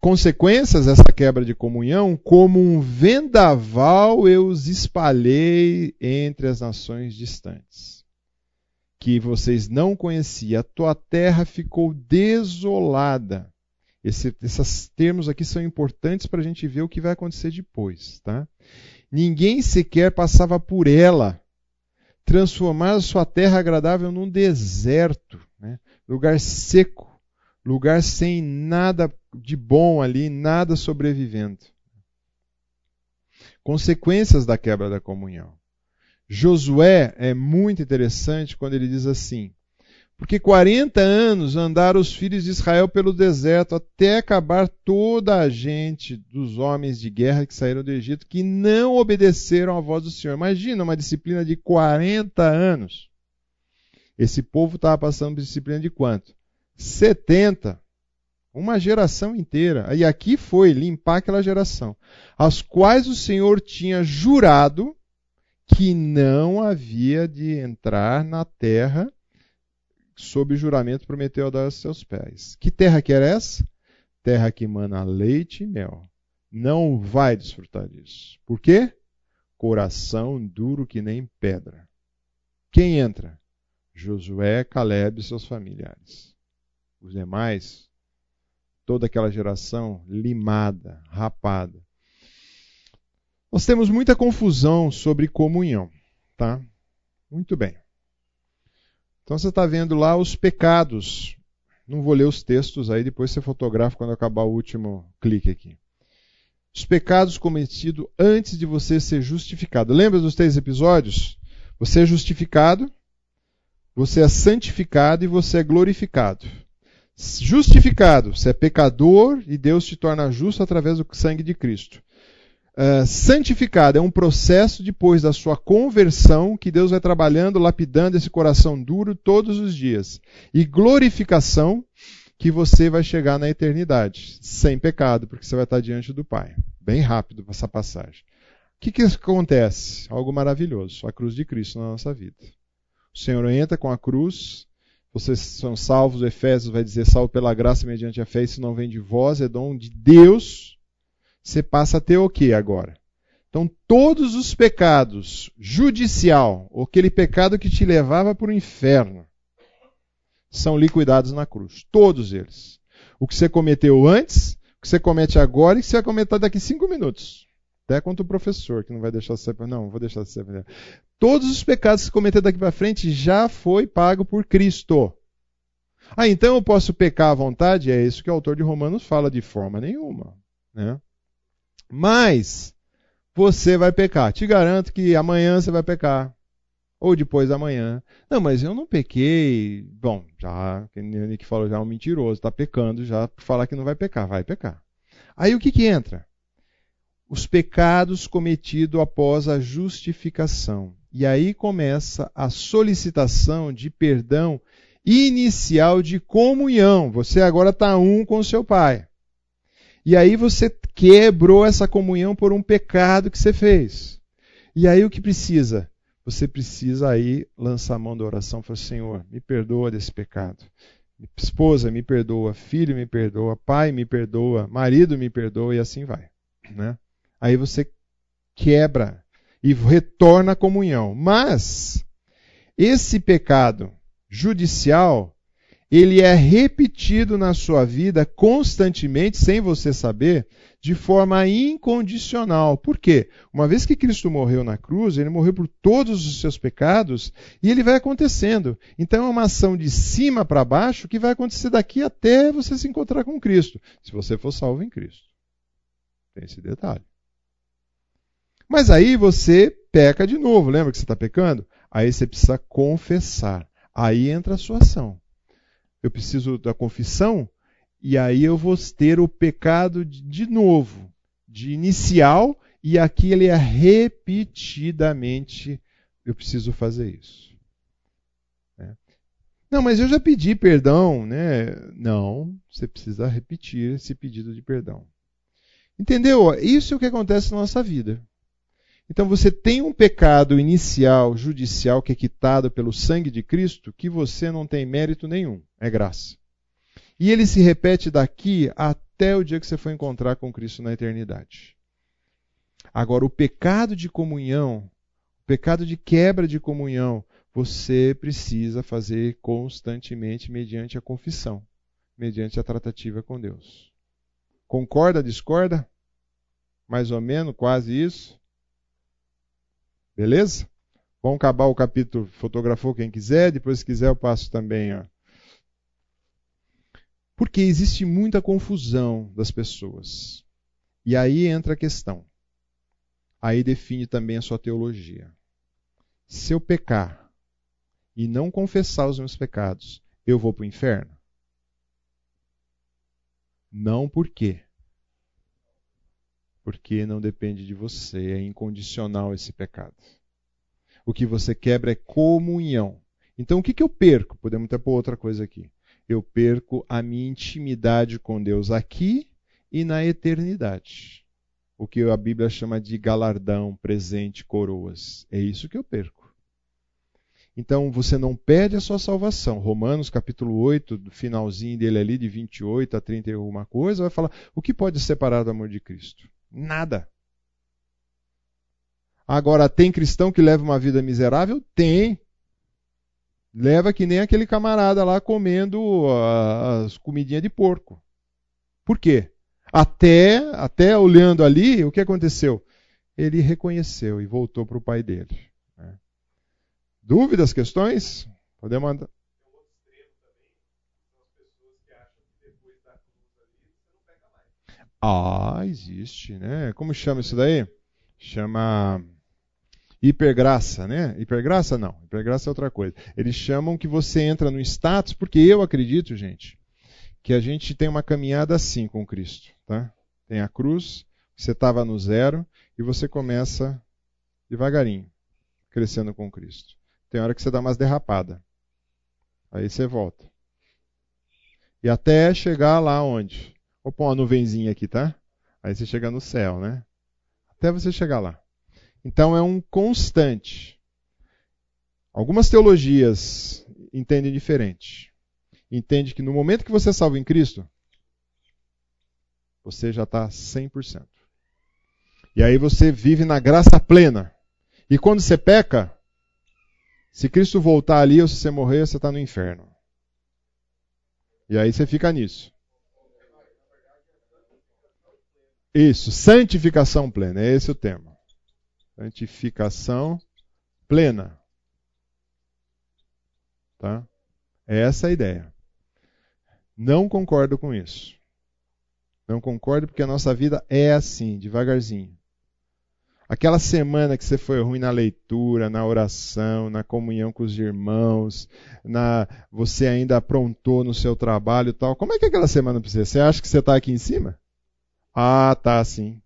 consequências dessa quebra de comunhão, como um vendaval eu os espalhei entre as nações distantes que vocês não conheciam, a tua terra ficou desolada. Esse, esses termos aqui são importantes para a gente ver o que vai acontecer depois. Tá? Ninguém sequer passava por ela. Transformar a sua terra agradável num deserto, né? lugar seco, lugar sem nada de bom ali, nada sobrevivendo. Consequências da quebra da comunhão. Josué é muito interessante quando ele diz assim: Porque 40 anos andaram os filhos de Israel pelo deserto até acabar toda a gente dos homens de guerra que saíram do Egito, que não obedeceram à voz do Senhor. Imagina uma disciplina de 40 anos. Esse povo estava passando disciplina de quanto? 70. Uma geração inteira. E aqui foi limpar aquela geração, as quais o Senhor tinha jurado que não havia de entrar na terra sob juramento prometeu a dar aos seus pés. Que terra que era essa? Terra que mana leite e mel. Não vai desfrutar disso. Por quê? Coração duro que nem pedra. Quem entra? Josué, Caleb e seus familiares. Os demais, toda aquela geração limada, rapada. Nós temos muita confusão sobre comunhão, tá? Muito bem. Então você está vendo lá os pecados. Não vou ler os textos aí, depois você fotografa quando acabar o último clique aqui. Os pecados cometidos antes de você ser justificado. Lembra dos três episódios? Você é justificado, você é santificado e você é glorificado. Justificado, você é pecador e Deus te torna justo através do sangue de Cristo. Uh, santificado é um processo depois da sua conversão que Deus vai trabalhando, lapidando esse coração duro todos os dias. E glorificação que você vai chegar na eternidade, sem pecado, porque você vai estar diante do Pai. Bem rápido essa passagem. O que, que acontece? Algo maravilhoso, a cruz de Cristo na nossa vida. O Senhor entra com a cruz, vocês são salvos, Efésios vai dizer, salvo pela graça mediante a fé, isso não vem de vós, é dom de Deus você passa a ter o que agora? Então, todos os pecados judicial, aquele pecado que te levava para o inferno, são liquidados na cruz. Todos eles. O que você cometeu antes, o que você comete agora e o que você vai cometer daqui cinco minutos. Até contra o professor, que não vai deixar você. Não, vou deixar você. Todos os pecados que você cometer daqui para frente já foi pago por Cristo. Ah, então eu posso pecar à vontade? É isso que o autor de Romanos fala, de forma nenhuma. Né? Mas você vai pecar. Te garanto que amanhã você vai pecar. Ou depois da manhã. Não, mas eu não pequei. Bom, já, o Nick falou, já é um mentiroso, está pecando já falar que não vai pecar. Vai pecar. Aí o que, que entra? Os pecados cometidos após a justificação. E aí começa a solicitação de perdão inicial de comunhão. Você agora está um com seu pai. E aí você quebrou essa comunhão por um pecado que você fez. E aí o que precisa? Você precisa aí lançar a mão da oração e falar: Senhor, me perdoa desse pecado. Esposa, me perdoa. Filho, me perdoa. Pai, me perdoa. Marido, me perdoa. E assim vai. Né? Aí você quebra e retorna à comunhão. Mas esse pecado judicial, ele é repetido na sua vida constantemente, sem você saber, de forma incondicional. Por quê? Uma vez que Cristo morreu na cruz, ele morreu por todos os seus pecados e ele vai acontecendo. Então é uma ação de cima para baixo que vai acontecer daqui até você se encontrar com Cristo, se você for salvo em Cristo. Tem esse detalhe. Mas aí você peca de novo, lembra que você está pecando? Aí você precisa confessar. Aí entra a sua ação. Eu preciso da confissão e aí eu vou ter o pecado de novo, de inicial, e aqui ele é repetidamente. Eu preciso fazer isso. É. Não, mas eu já pedi perdão, né? Não, você precisa repetir esse pedido de perdão. Entendeu? Isso é o que acontece na nossa vida. Então você tem um pecado inicial, judicial, que é quitado pelo sangue de Cristo, que você não tem mérito nenhum, é graça. E ele se repete daqui até o dia que você for encontrar com Cristo na eternidade. Agora, o pecado de comunhão, o pecado de quebra de comunhão, você precisa fazer constantemente mediante a confissão, mediante a tratativa com Deus. Concorda, discorda? Mais ou menos, quase isso? Beleza? Vamos acabar o capítulo, fotografou quem quiser, depois se quiser eu passo também. Ó. Porque existe muita confusão das pessoas. E aí entra a questão. Aí define também a sua teologia. Se eu pecar e não confessar os meus pecados, eu vou para o inferno? Não por quê? Porque não depende de você, é incondicional esse pecado. O que você quebra é comunhão. Então o que, que eu perco? Podemos até pôr outra coisa aqui. Eu perco a minha intimidade com Deus aqui e na eternidade. O que a Bíblia chama de galardão, presente, coroas. É isso que eu perco. Então você não perde a sua salvação. Romanos capítulo 8, do finalzinho dele ali, de 28 a 31 coisa, vai falar o que pode separar do amor de Cristo? Nada. Agora, tem cristão que leva uma vida miserável? Tem. Leva que nem aquele camarada lá comendo as comidinhas de porco. Por quê? Até, até olhando ali, o que aconteceu? Ele reconheceu e voltou para o pai dele. Né? Dúvidas, questões? Podemos Ah, existe, né? Como chama isso daí? Chama hipergraça, né? Hipergraça não, hipergraça é outra coisa. Eles chamam que você entra no status, porque eu acredito, gente, que a gente tem uma caminhada assim com Cristo, tá? Tem a cruz, você estava no zero e você começa devagarinho, crescendo com Cristo. Tem hora que você dá umas derrapada. Aí você volta. E até chegar lá onde? Vou pôr uma nuvenzinha aqui, tá? Aí você chega no céu, né? Até você chegar lá. Então é um constante. Algumas teologias entendem diferente. Entende que no momento que você é salvo em Cristo, você já está 100%. E aí você vive na graça plena. E quando você peca, se Cristo voltar ali ou se você morrer, você está no inferno. E aí você fica nisso. Isso, santificação plena, é esse o tema. Santificação plena. Tá? É essa a ideia. Não concordo com isso. Não concordo porque a nossa vida é assim, devagarzinho. Aquela semana que você foi ruim na leitura, na oração, na comunhão com os irmãos, na você ainda aprontou no seu trabalho e tal. Como é que é aquela semana para você? Você acha que você está aqui em cima? Ah, tá sim.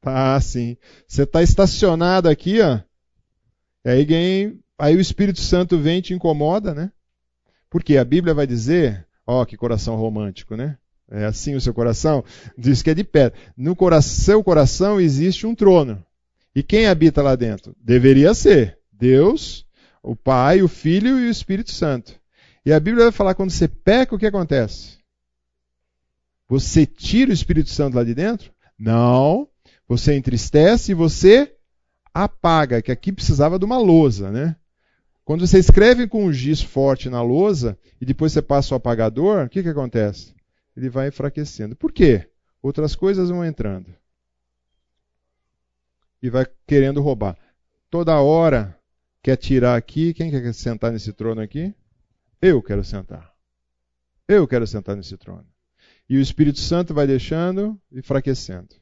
Tá sim. Você está estacionado aqui, ó. E aí, ganhei, aí o Espírito Santo vem e te incomoda, né? Porque a Bíblia vai dizer, ó, que coração romântico, né? É assim o seu coração? Diz que é de pedra. No seu coração existe um trono. E quem habita lá dentro? Deveria ser Deus, o Pai, o Filho e o Espírito Santo. E a Bíblia vai falar quando você peca, o que acontece? Você tira o Espírito Santo lá de dentro? Não. Você entristece e você apaga, que aqui precisava de uma lousa, né? Quando você escreve com um giz forte na lousa e depois você passa o apagador, o que, que acontece? Ele vai enfraquecendo. Por quê? Outras coisas vão entrando e vai querendo roubar. Toda hora quer tirar aqui. Quem quer sentar nesse trono aqui? Eu quero sentar. Eu quero sentar nesse trono. E o Espírito Santo vai deixando e enfraquecendo.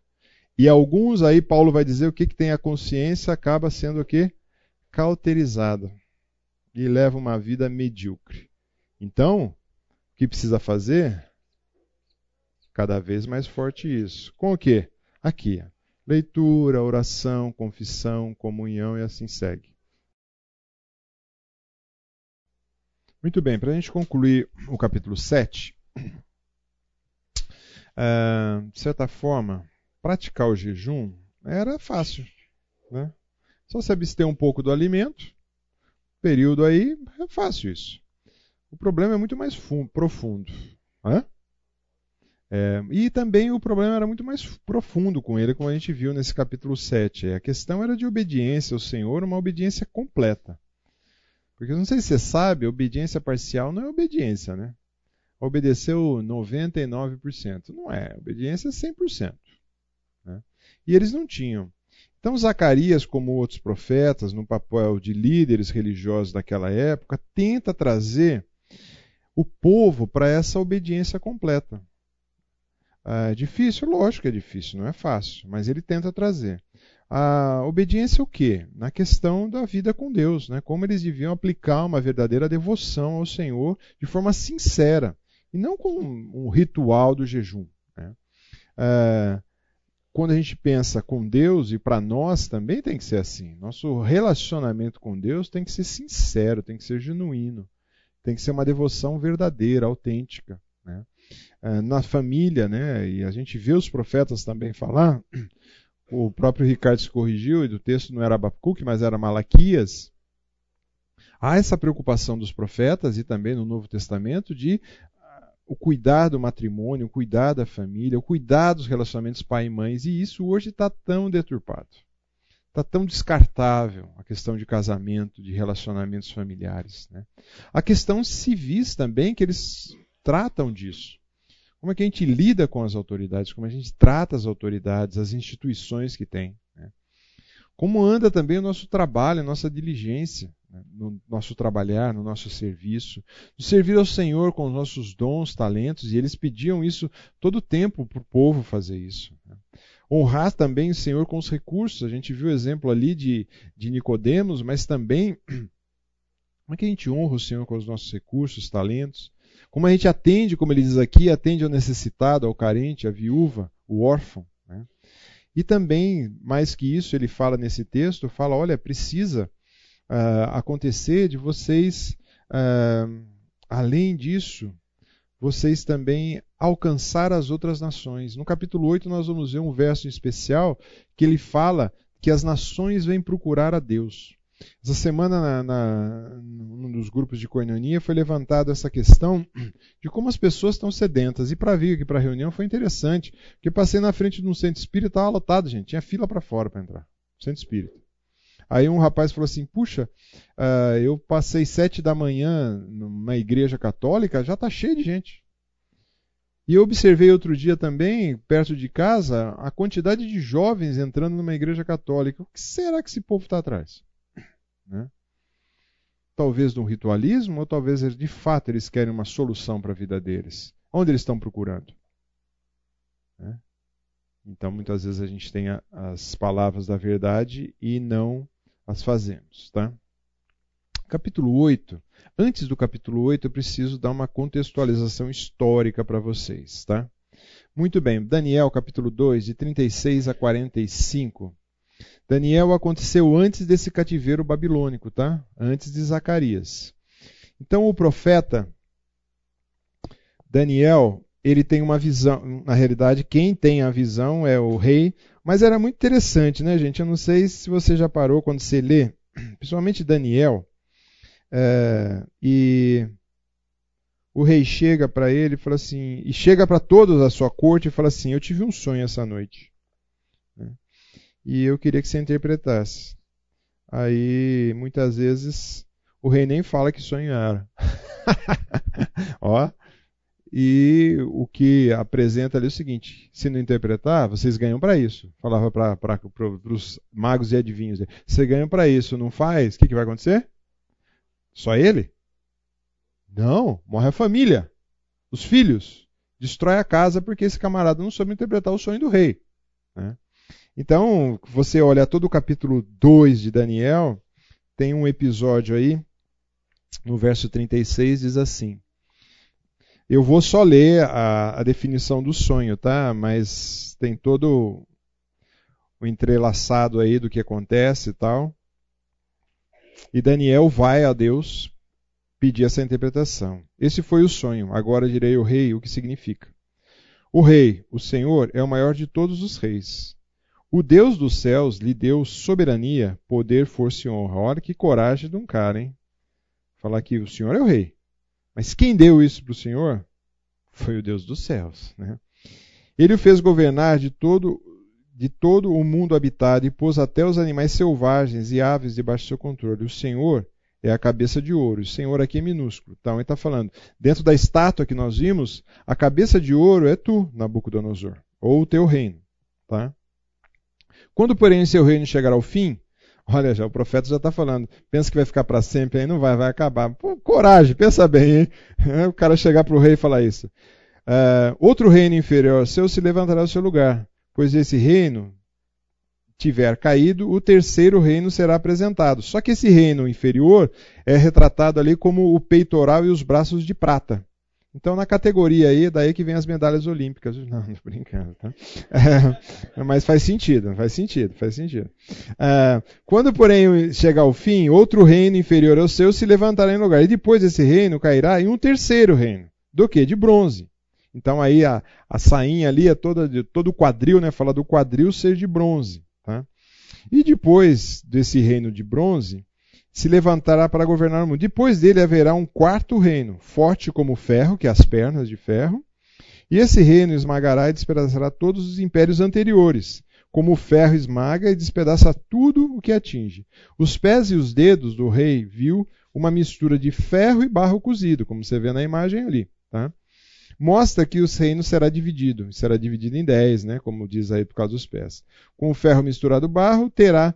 E alguns aí, Paulo vai dizer o que, que tem a consciência, acaba sendo o quê? Cauterizada. E leva uma vida medíocre. Então, o que precisa fazer? Cada vez mais forte isso. Com o quê? Aqui. Leitura, oração, confissão, comunhão e assim segue. Muito bem, para a gente concluir o capítulo 7, eh, de certa forma, praticar o jejum era fácil. Né? Só se abster um pouco do alimento, período aí, é fácil isso. O problema é muito mais profundo. Hã? É, e também o problema era muito mais profundo com ele, como a gente viu nesse capítulo 7. A questão era de obediência ao Senhor, uma obediência completa. Porque não sei se você sabe, obediência parcial não é obediência, né? Obedeceu 99%. Não é, obediência é 100%. Né? E eles não tinham. Então, Zacarias, como outros profetas, no papel de líderes religiosos daquela época, tenta trazer o povo para essa obediência completa. É difícil, lógico que é difícil, não é fácil, mas ele tenta trazer. A obediência o quê? Na questão da vida com Deus, né? como eles deviam aplicar uma verdadeira devoção ao Senhor de forma sincera, e não com um ritual do jejum. Né? É, quando a gente pensa com Deus, e para nós também tem que ser assim, nosso relacionamento com Deus tem que ser sincero, tem que ser genuíno, tem que ser uma devoção verdadeira, autêntica. Né? É, na família, né? E a gente vê os profetas também falar. O próprio Ricardo se corrigiu, e do texto não era Abacuque, mas era Malaquias. Há essa preocupação dos profetas e também no Novo Testamento de o cuidar do matrimônio, o cuidar da família, o cuidar dos relacionamentos pai e mães, e isso hoje está tão deturpado. Está tão descartável a questão de casamento, de relacionamentos familiares. Né? A questão civis também, que eles tratam disso. Como é que a gente lida com as autoridades, como a gente trata as autoridades, as instituições que tem. Como anda também o nosso trabalho, a nossa diligência, né? no nosso trabalhar, no nosso serviço, no servir ao Senhor com os nossos dons, talentos, e eles pediam isso todo o tempo para o povo fazer isso. Né? Honrar também o Senhor com os recursos. A gente viu o exemplo ali de, de Nicodemos, mas também como é que a gente honra o Senhor com os nossos recursos, talentos? Como a gente atende, como ele diz aqui, atende ao necessitado, ao carente, à viúva, o órfão. E também, mais que isso, ele fala nesse texto, fala, olha, precisa uh, acontecer de vocês, uh, além disso, vocês também alcançar as outras nações. No capítulo 8 nós vamos ver um verso em especial que ele fala que as nações vêm procurar a Deus. Essa semana, na, na, num dos grupos de coinonia, foi levantada essa questão de como as pessoas estão sedentas. E para vir aqui para a reunião foi interessante, porque passei na frente de um centro espírita, estava lotado, gente, tinha fila para fora para entrar. Centro espírita. Aí um rapaz falou assim: Puxa, uh, eu passei sete da manhã numa igreja católica, já está cheio de gente. E eu observei outro dia também, perto de casa, a quantidade de jovens entrando numa igreja católica. O que será que esse povo está atrás? Né? Talvez um ritualismo, ou talvez de fato eles querem uma solução para a vida deles. Onde eles estão procurando? Né? Então, muitas vezes a gente tem as palavras da verdade e não as fazemos. Tá? Capítulo 8. Antes do capítulo 8, eu preciso dar uma contextualização histórica para vocês. Tá? Muito bem, Daniel, capítulo 2, de 36 a 45. Daniel aconteceu antes desse cativeiro babilônico, tá? Antes de Zacarias. Então o profeta Daniel, ele tem uma visão, na realidade, quem tem a visão é o rei, mas era muito interessante, né, gente? Eu não sei se você já parou quando você lê, principalmente Daniel, é, e o rei chega para ele e fala assim, e chega para todos a sua corte e fala assim: Eu tive um sonho essa noite e eu queria que você interpretasse. Aí, muitas vezes, o rei nem fala que sonho era. Ó, e o que apresenta ali é o seguinte: se não interpretar, vocês ganham para isso. Falava para os magos e adivinhos: você ganha para isso, não faz, o que, que vai acontecer? Só ele? Não, morre a família, os filhos, destrói a casa porque esse camarada não soube interpretar o sonho do rei. Né? Então, você olha todo o capítulo 2 de Daniel, tem um episódio aí, no verso 36, diz assim. Eu vou só ler a, a definição do sonho, tá? Mas tem todo o entrelaçado aí do que acontece e tal. E Daniel vai a Deus pedir essa interpretação. Esse foi o sonho. Agora direi ao rei o que significa. O rei, o Senhor, é o maior de todos os reis. O Deus dos céus lhe deu soberania, poder, força e honra. Olha que coragem de um cara, hein? Falar que o Senhor é o rei. Mas quem deu isso para o Senhor? Foi o Deus dos céus. Né? Ele o fez governar de todo, de todo o mundo habitado e pôs até os animais selvagens e aves debaixo do seu controle. O Senhor é a cabeça de ouro. O Senhor aqui é minúsculo. Então ele está falando, dentro da estátua que nós vimos, a cabeça de ouro é tu, Nabucodonosor, ou o teu reino. Tá? Quando, porém, seu reino chegar ao fim, olha já, o profeta já está falando, pensa que vai ficar para sempre, aí não vai, vai acabar. Pô, coragem, pensa bem, hein? O cara chegar para o rei e falar isso. Uh, outro reino inferior seu se levantará ao seu lugar, pois esse reino tiver caído, o terceiro reino será apresentado. Só que esse reino inferior é retratado ali como o peitoral e os braços de prata. Então, na categoria aí, daí que vem as medalhas olímpicas. Não, não brincando, tá? É, mas faz sentido, faz sentido, faz sentido. É, quando, porém, chegar ao fim, outro reino inferior ao seu se levantará em lugar. E depois desse reino cairá em um terceiro reino. Do que? De bronze. Então aí a, a sainha ali é toda todo o quadril, né? Fala do quadril ser de bronze. Tá? E depois desse reino de bronze, se levantará para governar o mundo. Depois dele haverá um quarto reino, forte como o ferro, que é as pernas de ferro, e esse reino esmagará e despedaçará todos os impérios anteriores, como o ferro esmaga e despedaça tudo o que atinge. Os pés e os dedos do rei viu uma mistura de ferro e barro cozido, como você vê na imagem ali. Tá? Mostra que os reinos será dividido, será dividido em dez, né, como diz aí por causa dos pés. Com o ferro misturado barro, terá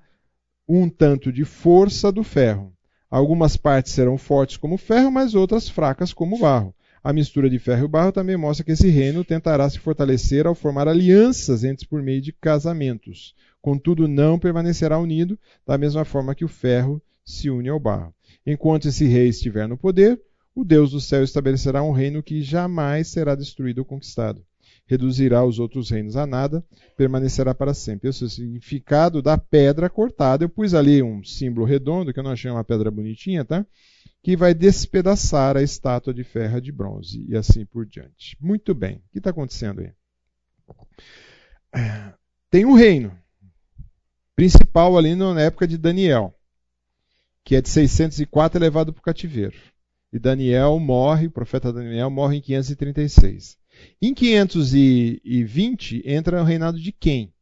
um tanto de força do ferro. Algumas partes serão fortes como ferro, mas outras fracas como barro. A mistura de ferro e barro também mostra que esse reino tentará se fortalecer ao formar alianças entre por meio de casamentos. Contudo, não permanecerá unido da mesma forma que o ferro se une ao barro. Enquanto esse rei estiver no poder, o Deus do céu estabelecerá um reino que jamais será destruído ou conquistado reduzirá os outros reinos a nada, permanecerá para sempre. Esse é o significado da pedra cortada. Eu pus ali um símbolo redondo, que eu não achei uma pedra bonitinha, tá? Que vai despedaçar a estátua de ferro de bronze e assim por diante. Muito bem. O que está acontecendo aí? Tem um reino principal ali na época de Daniel. que é de 604, é levado para o cativeiro. E Daniel morre, o profeta Daniel morre em 536. Em 520 entra o reinado de quem?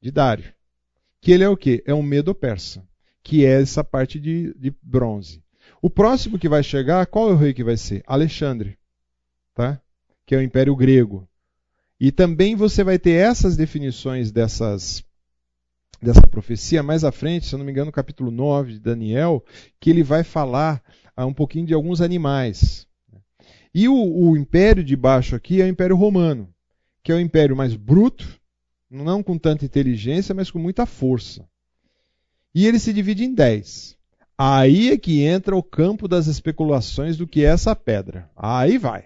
De Dário. Que ele é o quê? É um medo-persa, que é essa parte de, de bronze. O próximo que vai chegar, qual é o rei que vai ser? Alexandre, tá? que é o Império Grego. E também você vai ter essas definições dessas dessa profecia mais à frente, se eu não me engano, no capítulo 9 de Daniel, que ele vai falar ah, um pouquinho de alguns animais. E o, o império de baixo aqui é o Império Romano, que é o império mais bruto, não com tanta inteligência, mas com muita força. E ele se divide em dez. Aí é que entra o campo das especulações do que é essa pedra. Aí vai.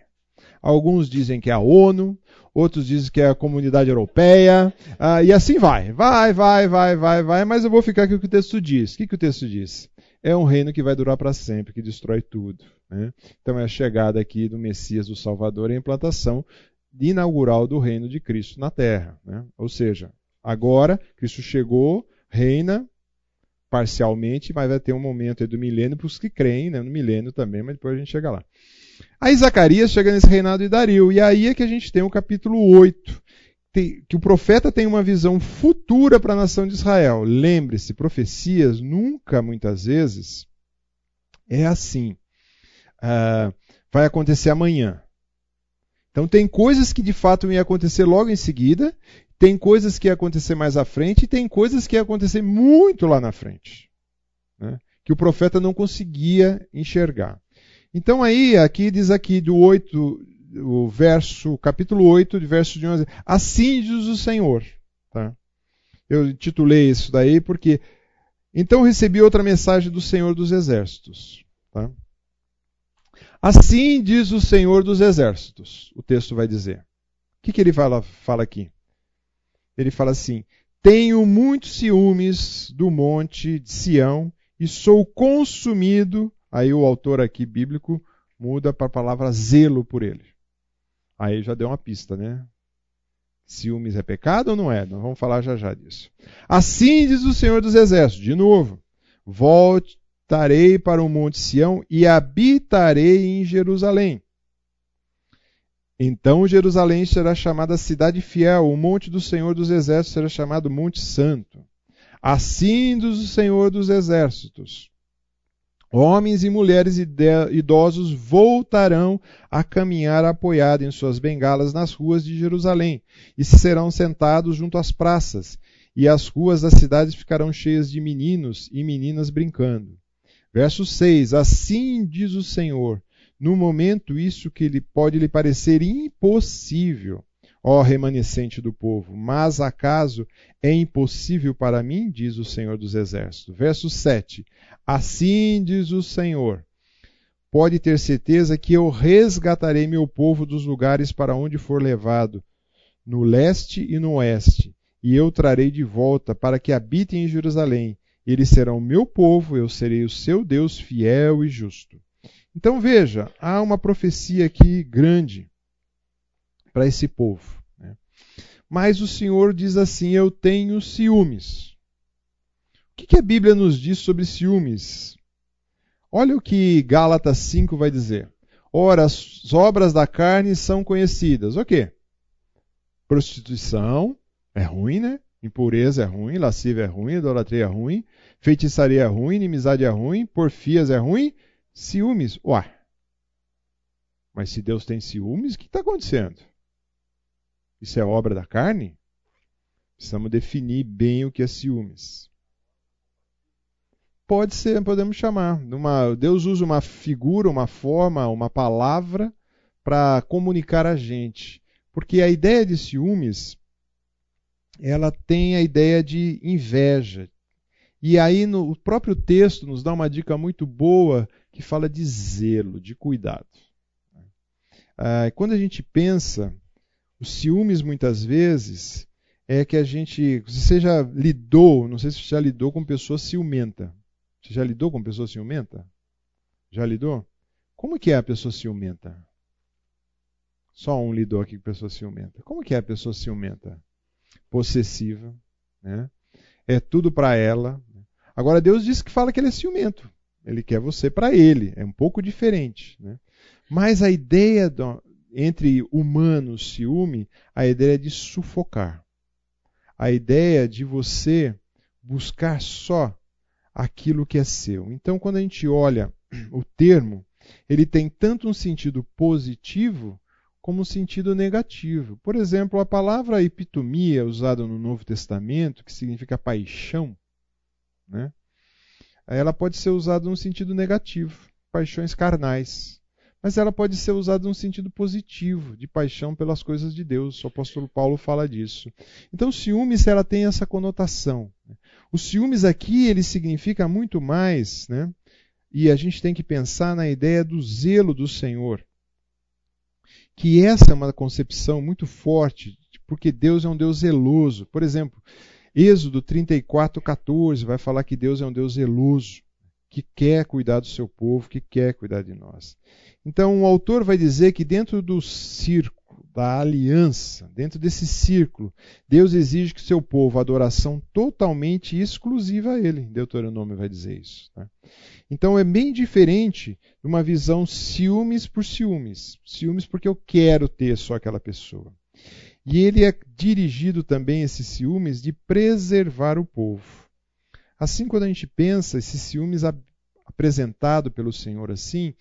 Alguns dizem que é a ONU, outros dizem que é a comunidade europeia, uh, e assim vai. Vai, vai, vai, vai, vai, mas eu vou ficar aqui com o que o texto diz. O que, que o texto diz? É um reino que vai durar para sempre, que destrói tudo. Né? Então é a chegada aqui do Messias, do Salvador, e a implantação inaugural do reino de Cristo na terra. Né? Ou seja, agora Cristo chegou, reina parcialmente, mas vai ter um momento do milênio para os que creem, né? no milênio também, mas depois a gente chega lá. Aí Zacarias chega nesse reinado de Dario, e aí é que a gente tem o capítulo 8, que o profeta tem uma visão futura para a nação de Israel. Lembre-se, profecias nunca, muitas vezes, é assim. Uh, vai acontecer amanhã. Então tem coisas que de fato iam acontecer logo em seguida, tem coisas que iam acontecer mais à frente, e tem coisas que iam acontecer muito lá na frente. Né? Que o profeta não conseguia enxergar. Então aí, aqui diz aqui do 8, o verso, capítulo 8, de verso de 11, assim diz o Senhor. Tá? Eu titulei isso daí porque, então recebi outra mensagem do Senhor dos Exércitos. Tá? Assim diz o Senhor dos Exércitos, o texto vai dizer. O que, que ele fala, fala aqui? Ele fala assim: Tenho muitos ciúmes do monte de Sião e sou consumido Aí o autor aqui bíblico muda para a palavra zelo por ele. Aí já deu uma pista, né? Ciúmes é pecado ou não é? Nós vamos falar já já disso. Assim diz o Senhor dos Exércitos, de novo: Voltarei para o Monte Sião e habitarei em Jerusalém. Então Jerusalém será chamada Cidade Fiel, o Monte do Senhor dos Exércitos será chamado Monte Santo. Assim diz o Senhor dos Exércitos: Homens e mulheres idosos voltarão a caminhar apoiados em suas bengalas nas ruas de Jerusalém e serão sentados junto às praças, e as ruas das cidades ficarão cheias de meninos e meninas brincando. Verso 6: Assim diz o Senhor: no momento isso que lhe pode lhe parecer impossível, ó remanescente do povo, mas acaso é impossível para mim, diz o Senhor dos Exércitos. Verso 7: Assim diz o Senhor: Pode ter certeza que eu resgatarei meu povo dos lugares para onde for levado, no leste e no oeste, e eu trarei de volta para que habitem em Jerusalém. Eles serão meu povo, eu serei o seu Deus fiel e justo. Então veja, há uma profecia aqui grande para esse povo. Né? Mas o Senhor diz assim: Eu tenho ciúmes. O que a Bíblia nos diz sobre ciúmes? Olha o que Gálatas 5 vai dizer. Ora, as obras da carne são conhecidas. O quê? Prostituição é ruim, né? Impureza é ruim, lascívia é ruim, idolatria é ruim, feitiçaria é ruim, inimizade é ruim, porfias é ruim, ciúmes. Ué. Mas se Deus tem ciúmes, o que está acontecendo? Isso é obra da carne? Precisamos definir bem o que é ciúmes. Pode ser, podemos chamar. Uma, Deus usa uma figura, uma forma, uma palavra para comunicar a gente. Porque a ideia de ciúmes, ela tem a ideia de inveja. E aí no, o próprio texto nos dá uma dica muito boa que fala de zelo, de cuidado. Ah, quando a gente pensa os ciúmes, muitas vezes, é que a gente. Você já lidou, não sei se você já lidou com pessoa ciumenta. Você já lidou com pessoa ciumenta? Já lidou? Como que é a pessoa ciumenta? Só um lidou aqui com pessoa ciumenta. Como que é a pessoa ciumenta? Possessiva, né? É tudo para ela. Agora Deus diz que fala que ele é ciumento. Ele quer você para ele. É um pouco diferente. Né? Mas a ideia do, entre humano ciúme, a ideia é de sufocar. A ideia de você buscar só aquilo que é seu. Então, quando a gente olha o termo, ele tem tanto um sentido positivo como um sentido negativo. Por exemplo, a palavra epitomia, usada no Novo Testamento, que significa paixão, né? ela pode ser usada no sentido negativo, paixões carnais. Mas ela pode ser usada num sentido positivo, de paixão pelas coisas de Deus. O apóstolo Paulo fala disso. Então, ciúmes ela tem essa conotação. O ciúmes aqui ele significa muito mais, né? E a gente tem que pensar na ideia do zelo do Senhor. Que essa é uma concepção muito forte, porque Deus é um Deus zeloso. Por exemplo, Êxodo 34, 14 vai falar que Deus é um Deus zeloso, que quer cuidar do seu povo, que quer cuidar de nós. Então, o autor vai dizer que dentro do círculo da aliança, dentro desse círculo, Deus exige que seu povo adoração totalmente exclusiva a Ele. Deuteronômio vai dizer isso. Tá? Então é bem diferente de uma visão ciúmes por ciúmes. Ciúmes porque eu quero ter só aquela pessoa. E ele é dirigido também, esses ciúmes, de preservar o povo. Assim, quando a gente pensa esses ciúmes apresentado pelo Senhor assim,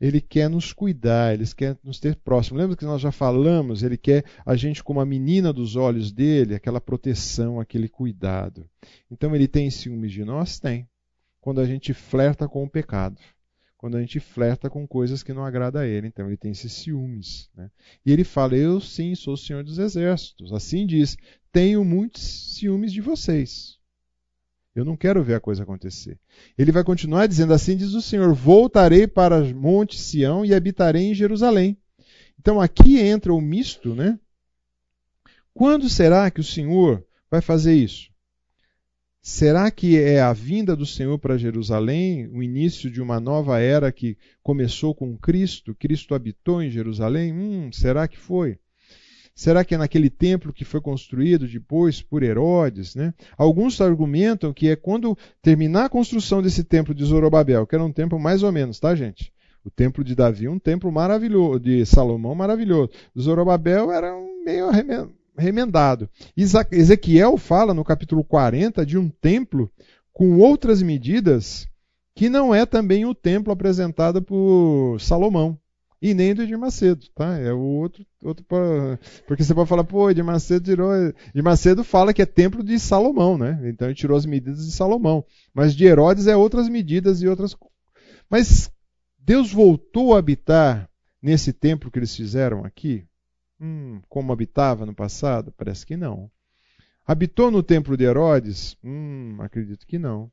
ele quer nos cuidar, ele quer nos ter próximo. Lembra que nós já falamos? Ele quer a gente como a menina dos olhos dele, aquela proteção, aquele cuidado. Então ele tem ciúmes de nós? Tem. Quando a gente flerta com o pecado. Quando a gente flerta com coisas que não agrada a ele. Então ele tem esses ciúmes. Né? E ele fala: Eu sim sou o Senhor dos Exércitos. Assim diz: Tenho muitos ciúmes de vocês. Eu não quero ver a coisa acontecer. Ele vai continuar dizendo assim: diz o Senhor: Voltarei para Monte Sião e habitarei em Jerusalém. Então aqui entra o misto, né? Quando será que o Senhor vai fazer isso? Será que é a vinda do Senhor para Jerusalém, o início de uma nova era que começou com Cristo? Cristo habitou em Jerusalém? Hum, será que foi? Será que é naquele templo que foi construído depois por Herodes? Né? Alguns argumentam que é quando terminar a construção desse templo de Zorobabel, que era um templo mais ou menos, tá, gente? O templo de Davi, um templo maravilhoso, de Salomão maravilhoso. Zorobabel era um meio remendado. Ezequiel fala no capítulo 40 de um templo com outras medidas que não é também o templo apresentado por Salomão e nem do Edir Macedo, tá? É o outro, outro porque você pode falar, pô, Edir Macedo tirou, Edir Macedo fala que é templo de Salomão, né? Então ele tirou as medidas de Salomão, mas de Herodes é outras medidas e outras. Mas Deus voltou a habitar nesse templo que eles fizeram aqui? Hum, como habitava no passado? Parece que não. Habitou no templo de Herodes? Hum, acredito que não.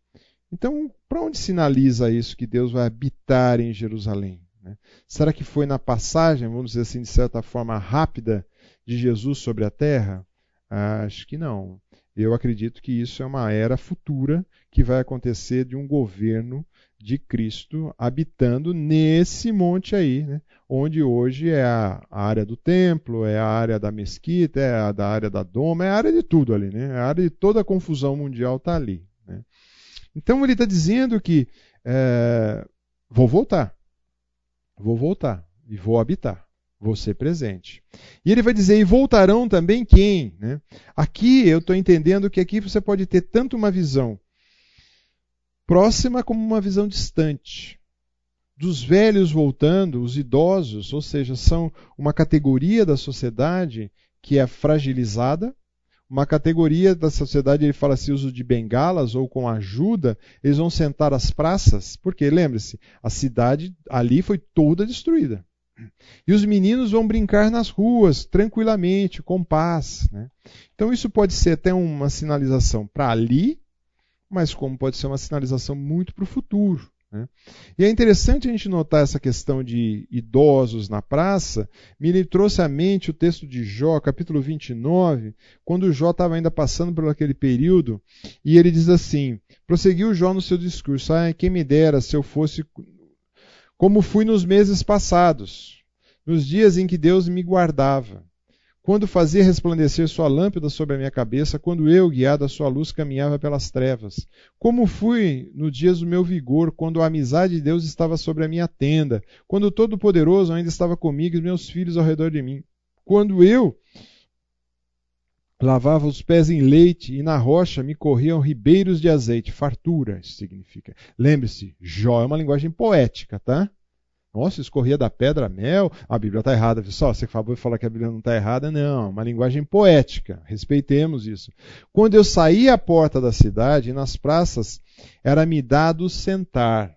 Então, para onde sinaliza isso que Deus vai habitar em Jerusalém? Né? Será que foi na passagem, vamos dizer assim, de certa forma rápida, de Jesus sobre a terra? Acho que não. Eu acredito que isso é uma era futura que vai acontecer de um governo de Cristo habitando nesse monte aí, né? onde hoje é a, área do templo, é a área da mesquita, é a da área da doma, é a área de tudo ali, né? a área de toda a confusão mundial está ali. Né? Então ele está dizendo que é, vou voltar. Vou voltar e vou habitar, vou ser presente. E ele vai dizer: e voltarão também quem? Né? Aqui eu estou entendendo que aqui você pode ter tanto uma visão próxima como uma visão distante. Dos velhos voltando, os idosos, ou seja, são uma categoria da sociedade que é fragilizada, uma categoria da sociedade, ele fala assim, uso de bengalas ou com ajuda, eles vão sentar às praças, porque lembre-se, a cidade ali foi toda destruída. E os meninos vão brincar nas ruas, tranquilamente, com paz. Né? Então isso pode ser até uma sinalização para ali, mas como pode ser uma sinalização muito para o futuro. Né? E é interessante a gente notar essa questão de idosos na praça. Me trouxe à mente o texto de Jó, capítulo 29, quando Jó estava ainda passando por aquele período, e ele diz assim: prosseguiu Jó no seu discurso, ah, quem me dera se eu fosse como fui nos meses passados, nos dias em que Deus me guardava, quando fazia resplandecer sua lâmpada sobre a minha cabeça, quando eu, guiado a sua luz, caminhava pelas trevas. Como fui nos dias do meu vigor, quando a amizade de Deus estava sobre a minha tenda, quando o Todo-Poderoso ainda estava comigo e meus filhos ao redor de mim. Quando eu lavava os pés em leite e na rocha me corriam ribeiros de azeite, fartura, isso significa. Lembre-se, Jó é uma linguagem poética, tá? Nossa, escorria da pedra mel. A Bíblia está errada, pessoal. Você acabou de falar que a Bíblia não está errada. Não, uma linguagem poética. Respeitemos isso. Quando eu saía à porta da cidade, nas praças, era-me dado sentar.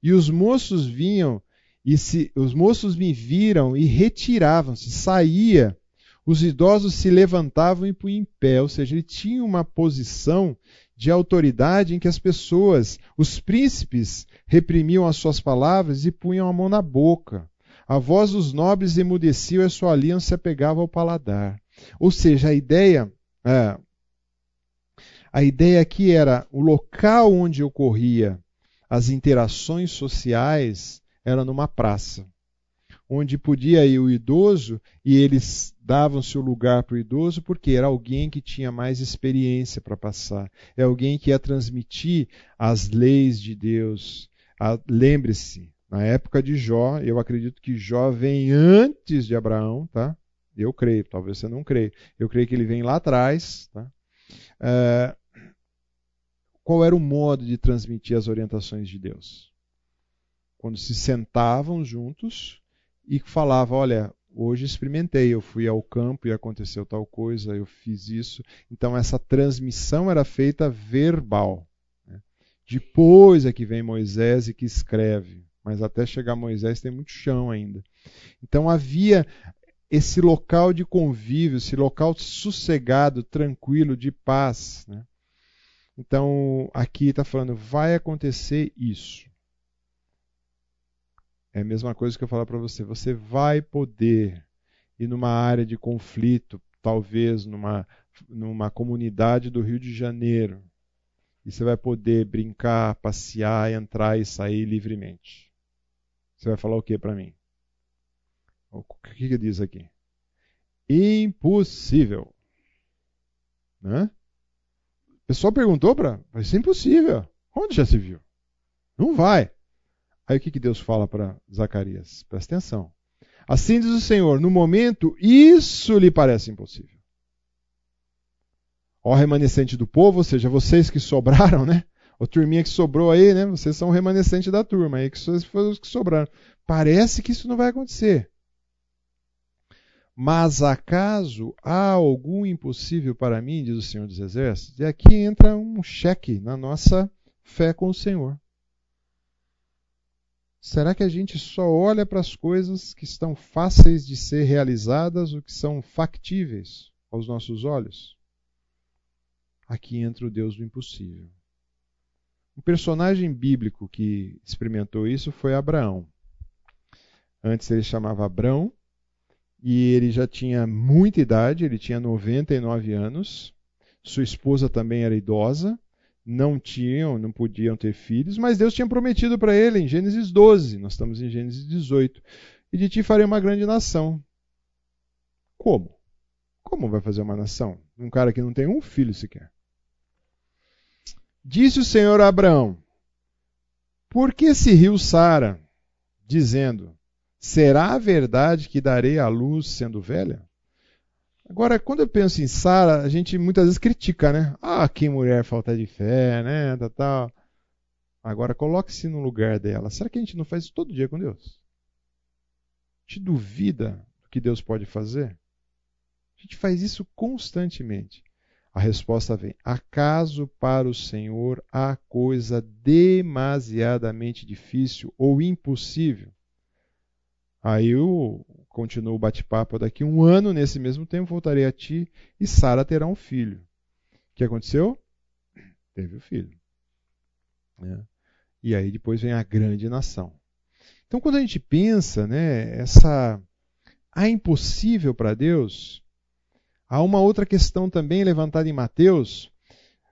E os moços vinham, e se, os moços me viram e retiravam-se. Saía. Os idosos se levantavam e punham em pé. Ou seja, ele tinha uma posição de autoridade em que as pessoas, os príncipes, reprimiam as suas palavras e punham a mão na boca. A voz dos nobres emudecia e a sua língua se apegava ao paladar. Ou seja, a ideia, é, a ideia aqui era o local onde ocorria as interações sociais era numa praça onde podia ir o idoso e eles davam seu lugar para o idoso porque era alguém que tinha mais experiência para passar, é alguém que ia transmitir as leis de Deus. Lembre-se, na época de Jó, eu acredito que Jó vem antes de Abraão, tá? Eu creio, talvez você não creia. Eu creio que ele vem lá atrás, tá? É, qual era o modo de transmitir as orientações de Deus? Quando se sentavam juntos e falava: Olha, hoje experimentei, eu fui ao campo e aconteceu tal coisa, eu fiz isso. Então, essa transmissão era feita verbal. Né? Depois é que vem Moisés e que escreve, mas até chegar Moisés tem muito chão ainda. Então, havia esse local de convívio, esse local sossegado, tranquilo, de paz. Né? Então, aqui está falando: vai acontecer isso. É a mesma coisa que eu falar para você. Você vai poder ir numa área de conflito, talvez numa, numa comunidade do Rio de Janeiro, e você vai poder brincar, passear, entrar e sair livremente. Você vai falar o que para mim? O que, que diz aqui? Impossível. Né? O pessoal perguntou para. Vai ser impossível. Onde já se viu? Não vai. Aí o que, que Deus fala para Zacarias? Presta atenção. Assim diz o Senhor: no momento, isso lhe parece impossível. Ó remanescente do povo, ou seja, vocês que sobraram, né? O turminha que sobrou aí, né? Vocês são o remanescente da turma aí, que foram os que sobraram. Parece que isso não vai acontecer. Mas acaso há algum impossível para mim, diz o Senhor dos Exércitos? E aqui entra um cheque na nossa fé com o Senhor. Será que a gente só olha para as coisas que estão fáceis de ser realizadas ou que são factíveis aos nossos olhos? Aqui entra o Deus do impossível. Um personagem bíblico que experimentou isso foi Abraão. Antes ele chamava Abrão e ele já tinha muita idade, ele tinha 99 anos. Sua esposa também era idosa não tinham, não podiam ter filhos, mas Deus tinha prometido para ele em Gênesis 12, nós estamos em Gênesis 18, e de ti farei uma grande nação. Como? Como vai fazer uma nação? Um cara que não tem um filho sequer. Disse o Senhor a Abraão: Por que se riu Sara, dizendo: Será verdade que darei à luz sendo velha? Agora, quando eu penso em Sara, a gente muitas vezes critica, né? Ah, que mulher falta de fé, né? Tal, tal. Agora, coloque-se no lugar dela. Será que a gente não faz isso todo dia com Deus? A gente duvida do que Deus pode fazer? A gente faz isso constantemente. A resposta vem: acaso para o Senhor há coisa demasiadamente difícil ou impossível? Aí eu continuo o bate-papo daqui um ano, nesse mesmo tempo, voltarei a ti e Sara terá um filho. O que aconteceu? Teve o filho. É. E aí depois vem a grande nação. Então, quando a gente pensa, né, essa a impossível para Deus, há uma outra questão também levantada em Mateus.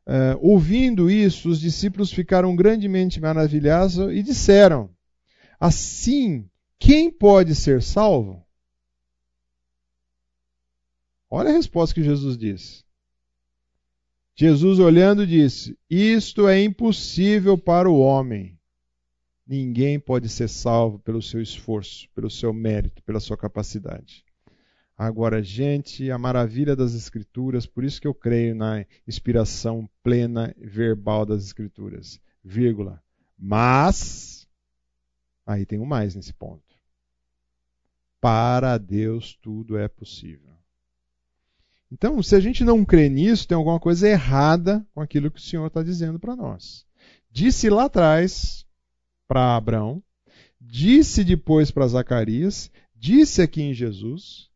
Uh, ouvindo isso, os discípulos ficaram grandemente maravilhados e disseram: Assim, quem pode ser salvo? Olha a resposta que Jesus disse. Jesus, olhando, disse: Isto é impossível para o homem. Ninguém pode ser salvo pelo seu esforço, pelo seu mérito, pela sua capacidade. Agora, gente, a maravilha das Escrituras, por isso que eu creio na inspiração plena verbal das Escrituras. Vírgula. Mas, aí tem um mais nesse ponto. Para Deus tudo é possível. Então, se a gente não crê nisso, tem alguma coisa errada com aquilo que o Senhor está dizendo para nós. Disse lá atrás para Abraão, disse depois para Zacarias, disse aqui em Jesus,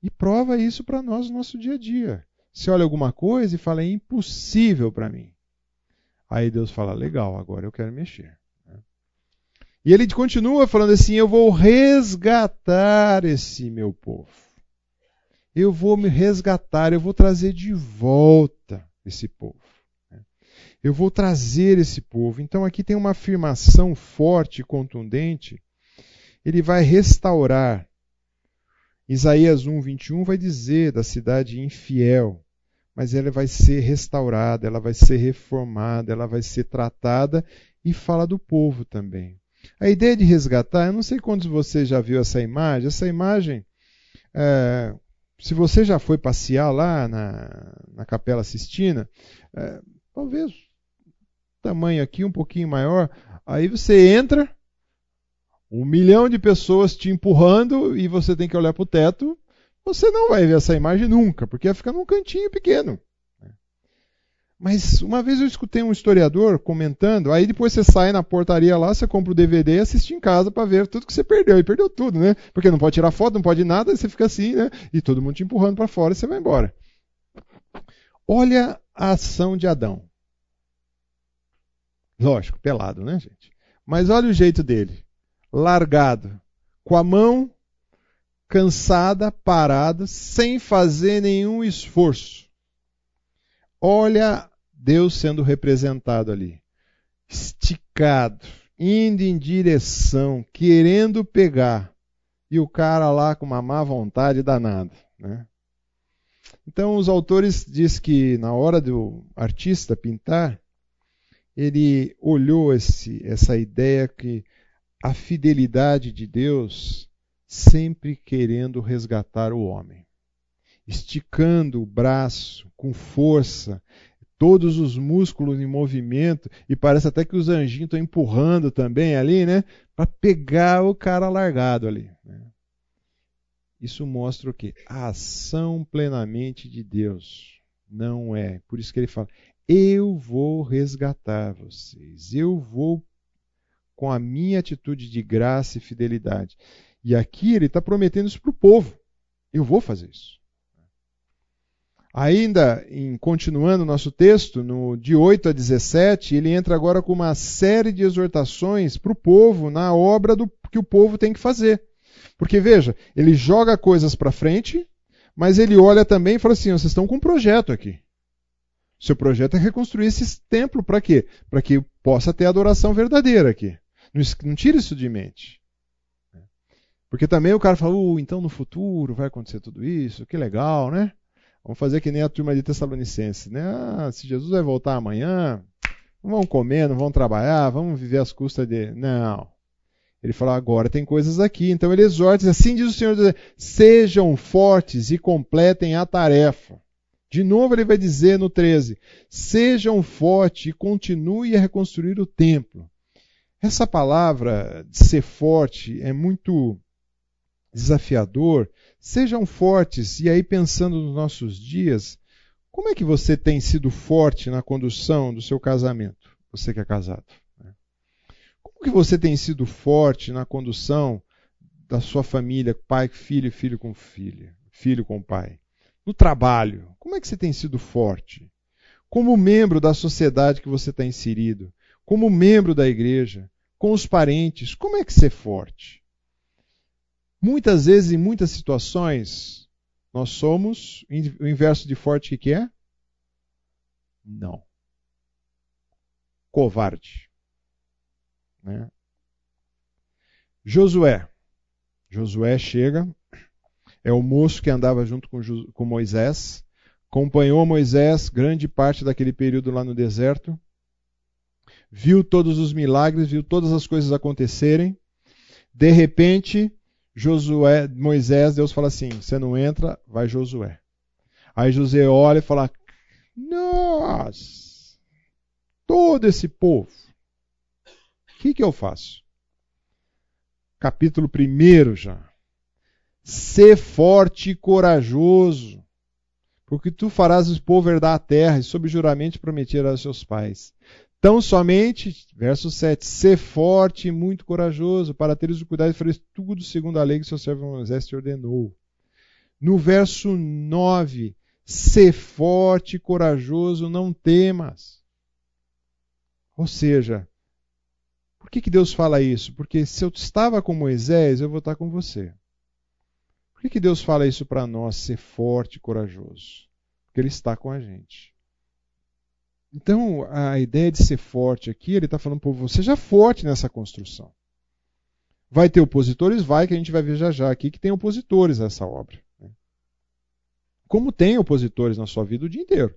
e prova isso para nós no nosso dia a dia. Você olha alguma coisa e fala, é impossível para mim. Aí Deus fala, legal, agora eu quero mexer. E ele continua falando assim: eu vou resgatar esse meu povo. Eu vou me resgatar, eu vou trazer de volta esse povo. Eu vou trazer esse povo. Então aqui tem uma afirmação forte e contundente. Ele vai restaurar. Isaías 1, 21 vai dizer da cidade infiel, mas ela vai ser restaurada, ela vai ser reformada, ela vai ser tratada e fala do povo também. A ideia de resgatar, eu não sei quantos de vocês já viu essa imagem. Essa imagem, é, se você já foi passear lá na, na Capela Sistina, é, talvez tamanho aqui um pouquinho maior, aí você entra, um milhão de pessoas te empurrando e você tem que olhar para o teto, você não vai ver essa imagem nunca, porque vai ficar num cantinho pequeno. Mas uma vez eu escutei um historiador comentando, aí depois você sai na portaria lá, você compra o DVD e assiste em casa para ver tudo que você perdeu. E perdeu tudo, né? Porque não pode tirar foto, não pode nada, você fica assim, né? E todo mundo te empurrando para fora e você vai embora. Olha a ação de Adão. Lógico, pelado, né, gente? Mas olha o jeito dele. Largado, com a mão cansada, parada, sem fazer nenhum esforço Olha Deus sendo representado ali, esticado, indo em direção, querendo pegar, e o cara lá com uma má vontade danada. Né? Então, os autores diz que na hora do artista pintar, ele olhou esse, essa ideia que a fidelidade de Deus sempre querendo resgatar o homem esticando o braço com força, todos os músculos em movimento, e parece até que os anjinhos estão empurrando também ali, né? Para pegar o cara largado ali. Né? Isso mostra o quê? A ação plenamente de Deus. Não é. Por isso que ele fala: Eu vou resgatar vocês. Eu vou, com a minha atitude de graça e fidelidade. E aqui ele está prometendo isso para o povo. Eu vou fazer isso. Ainda em continuando nosso texto, no de 8 a 17, ele entra agora com uma série de exortações para o povo na obra do, que o povo tem que fazer. Porque veja, ele joga coisas para frente, mas ele olha também e fala assim: vocês estão com um projeto aqui. Seu projeto é reconstruir esse templo para quê? Para que possa ter adoração verdadeira aqui. Não, não tire isso de mente. Porque também o cara fala, uh, então no futuro vai acontecer tudo isso, que legal, né? Vamos fazer que nem a turma de Tessalonicenses, né? Ah, se Jesus vai voltar amanhã, não vamos comer, não vamos trabalhar, vamos viver às custas de. Não. Ele fala, agora tem coisas aqui. Então ele exorta, assim diz o Senhor, sejam fortes e completem a tarefa. De novo ele vai dizer no 13, sejam fortes e continue a reconstruir o templo. Essa palavra de ser forte é muito desafiador, Sejam fortes. E aí, pensando nos nossos dias, como é que você tem sido forte na condução do seu casamento? Você que é casado. Né? Como que você tem sido forte na condução da sua família, pai, filho, filho com filha, filho com pai? No trabalho, como é que você tem sido forte? Como membro da sociedade que você está inserido? Como membro da igreja? Com os parentes, como é que você é forte? Muitas vezes, em muitas situações, nós somos o inverso de forte que é? Não. Covarde. Né? Josué. Josué chega. é o moço que andava junto com, com Moisés, acompanhou Moisés grande parte daquele período lá no deserto, viu todos os milagres, viu todas as coisas acontecerem. De repente, Josué, Moisés, Deus fala assim: você não entra, vai Josué. Aí José olha e fala: Nossa, todo esse povo, o que, que eu faço? Capítulo 1 já. Ser forte e corajoso, porque tu farás o povo herdar a terra e sob juramento prometer aos seus pais. Tão somente, verso 7, ser forte e muito corajoso, para teres o cuidado de fazer tudo segundo a lei que seu servo Moisés te ordenou. No verso 9, ser forte e corajoso, não temas. Ou seja, por que, que Deus fala isso? Porque se eu estava com Moisés, eu vou estar com você. Por que, que Deus fala isso para nós, ser forte e corajoso? Porque Ele está com a gente. Então, a ideia de ser forte aqui, ele está falando, pô, você seja forte nessa construção. Vai ter opositores? Vai, que a gente vai ver já já aqui que tem opositores a essa obra. Né? Como tem opositores na sua vida o dia inteiro.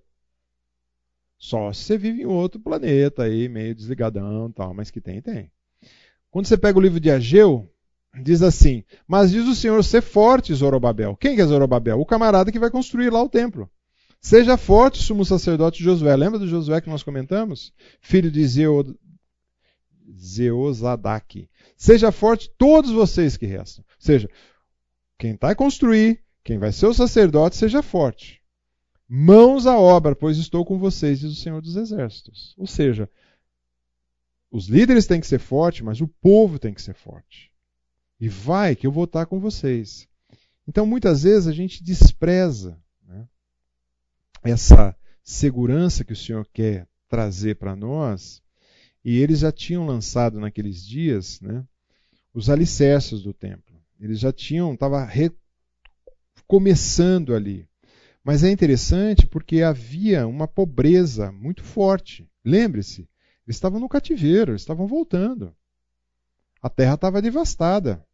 Só se você vive em outro planeta aí, meio desligadão tal, mas que tem, tem. Quando você pega o livro de Ageu, diz assim: Mas diz o Senhor, ser forte, Zorobabel. Quem que é Zorobabel? O camarada que vai construir lá o templo. Seja forte, sumo sacerdote Josué. Lembra do Josué que nós comentamos? Filho de Zeo... Zeozadak. Seja forte todos vocês que restam. Ou seja, quem está a construir, quem vai ser o sacerdote, seja forte. Mãos à obra, pois estou com vocês, diz o Senhor dos Exércitos. Ou seja, os líderes têm que ser fortes, mas o povo tem que ser forte. E vai que eu vou estar com vocês. Então, muitas vezes a gente despreza essa segurança que o Senhor quer trazer para nós, e eles já tinham lançado naqueles dias né, os alicerces do templo. Eles já tinham, estava começando ali. Mas é interessante porque havia uma pobreza muito forte. Lembre-se, eles estavam no cativeiro, eles estavam voltando. A terra estava devastada.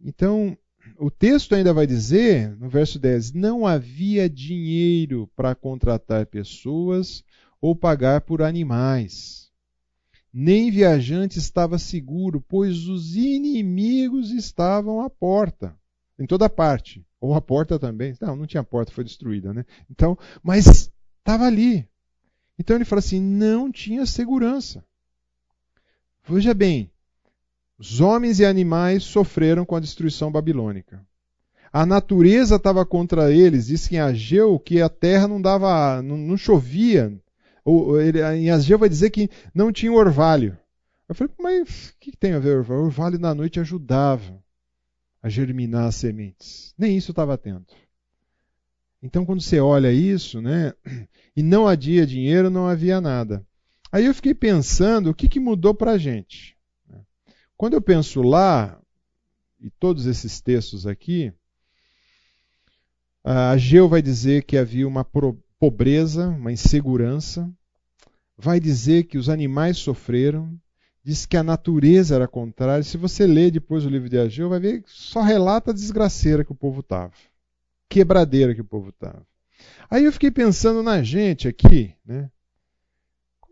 Então, o texto ainda vai dizer, no verso 10, não havia dinheiro para contratar pessoas ou pagar por animais. Nem viajante estava seguro, pois os inimigos estavam à porta, em toda parte. Ou a porta também. Não, não tinha porta, foi destruída, né? Então, mas estava ali. Então ele fala assim: não tinha segurança. Veja bem, os homens e animais sofreram com a destruição babilônica. A natureza estava contra eles. Diz que em Ageu que a terra não dava, não, não chovia. Ou, ele, em Ageu vai dizer que não tinha orvalho. Eu falei, mas o que tem a ver orvalho? O orvalho na noite ajudava a germinar as sementes. Nem isso estava atento. Então, quando você olha isso, né, e não havia dinheiro, não havia nada. Aí eu fiquei pensando o que, que mudou para a gente. Quando eu penso lá, e todos esses textos aqui, a Geu vai dizer que havia uma pobreza, uma insegurança, vai dizer que os animais sofreram, diz que a natureza era contrária. Se você ler depois o livro de Ageu, vai ver que só relata a desgraceira que o povo estava, quebradeira que o povo estava. Aí eu fiquei pensando na gente aqui, né?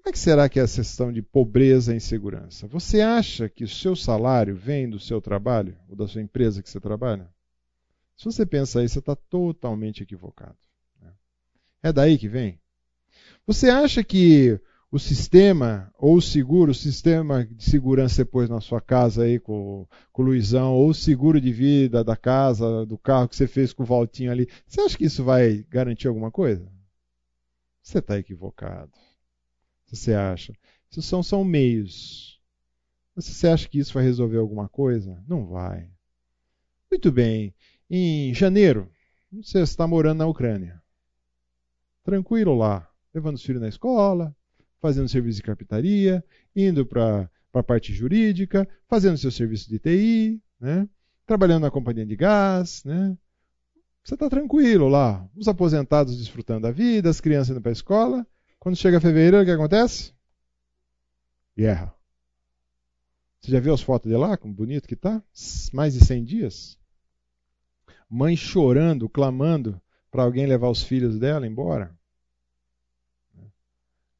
Como é que será que é a questão de pobreza e insegurança? Você acha que o seu salário vem do seu trabalho ou da sua empresa que você trabalha? Se você pensa aí, você está totalmente equivocado. Né? É daí que vem? Você acha que o sistema ou o seguro, o sistema de segurança pôs na sua casa aí com, com o Luizão, ou o seguro de vida da casa, do carro que você fez com o Valtinho ali, você acha que isso vai garantir alguma coisa? Você está equivocado você acha? Isso são, são meios. Mas você acha que isso vai resolver alguma coisa? Não vai. Muito bem. Em janeiro, você está morando na Ucrânia. Tranquilo lá, levando os filhos na escola, fazendo serviço de carpintaria, indo para a parte jurídica, fazendo seu serviço de TI, né? trabalhando na companhia de gás. Né? Você está tranquilo lá. Os aposentados desfrutando da vida, as crianças indo para a escola. Quando chega fevereiro, o que acontece? Guerra. Você já viu as fotos de lá? Como bonito que tá? Mais de 100 dias. Mãe chorando, clamando para alguém levar os filhos dela embora.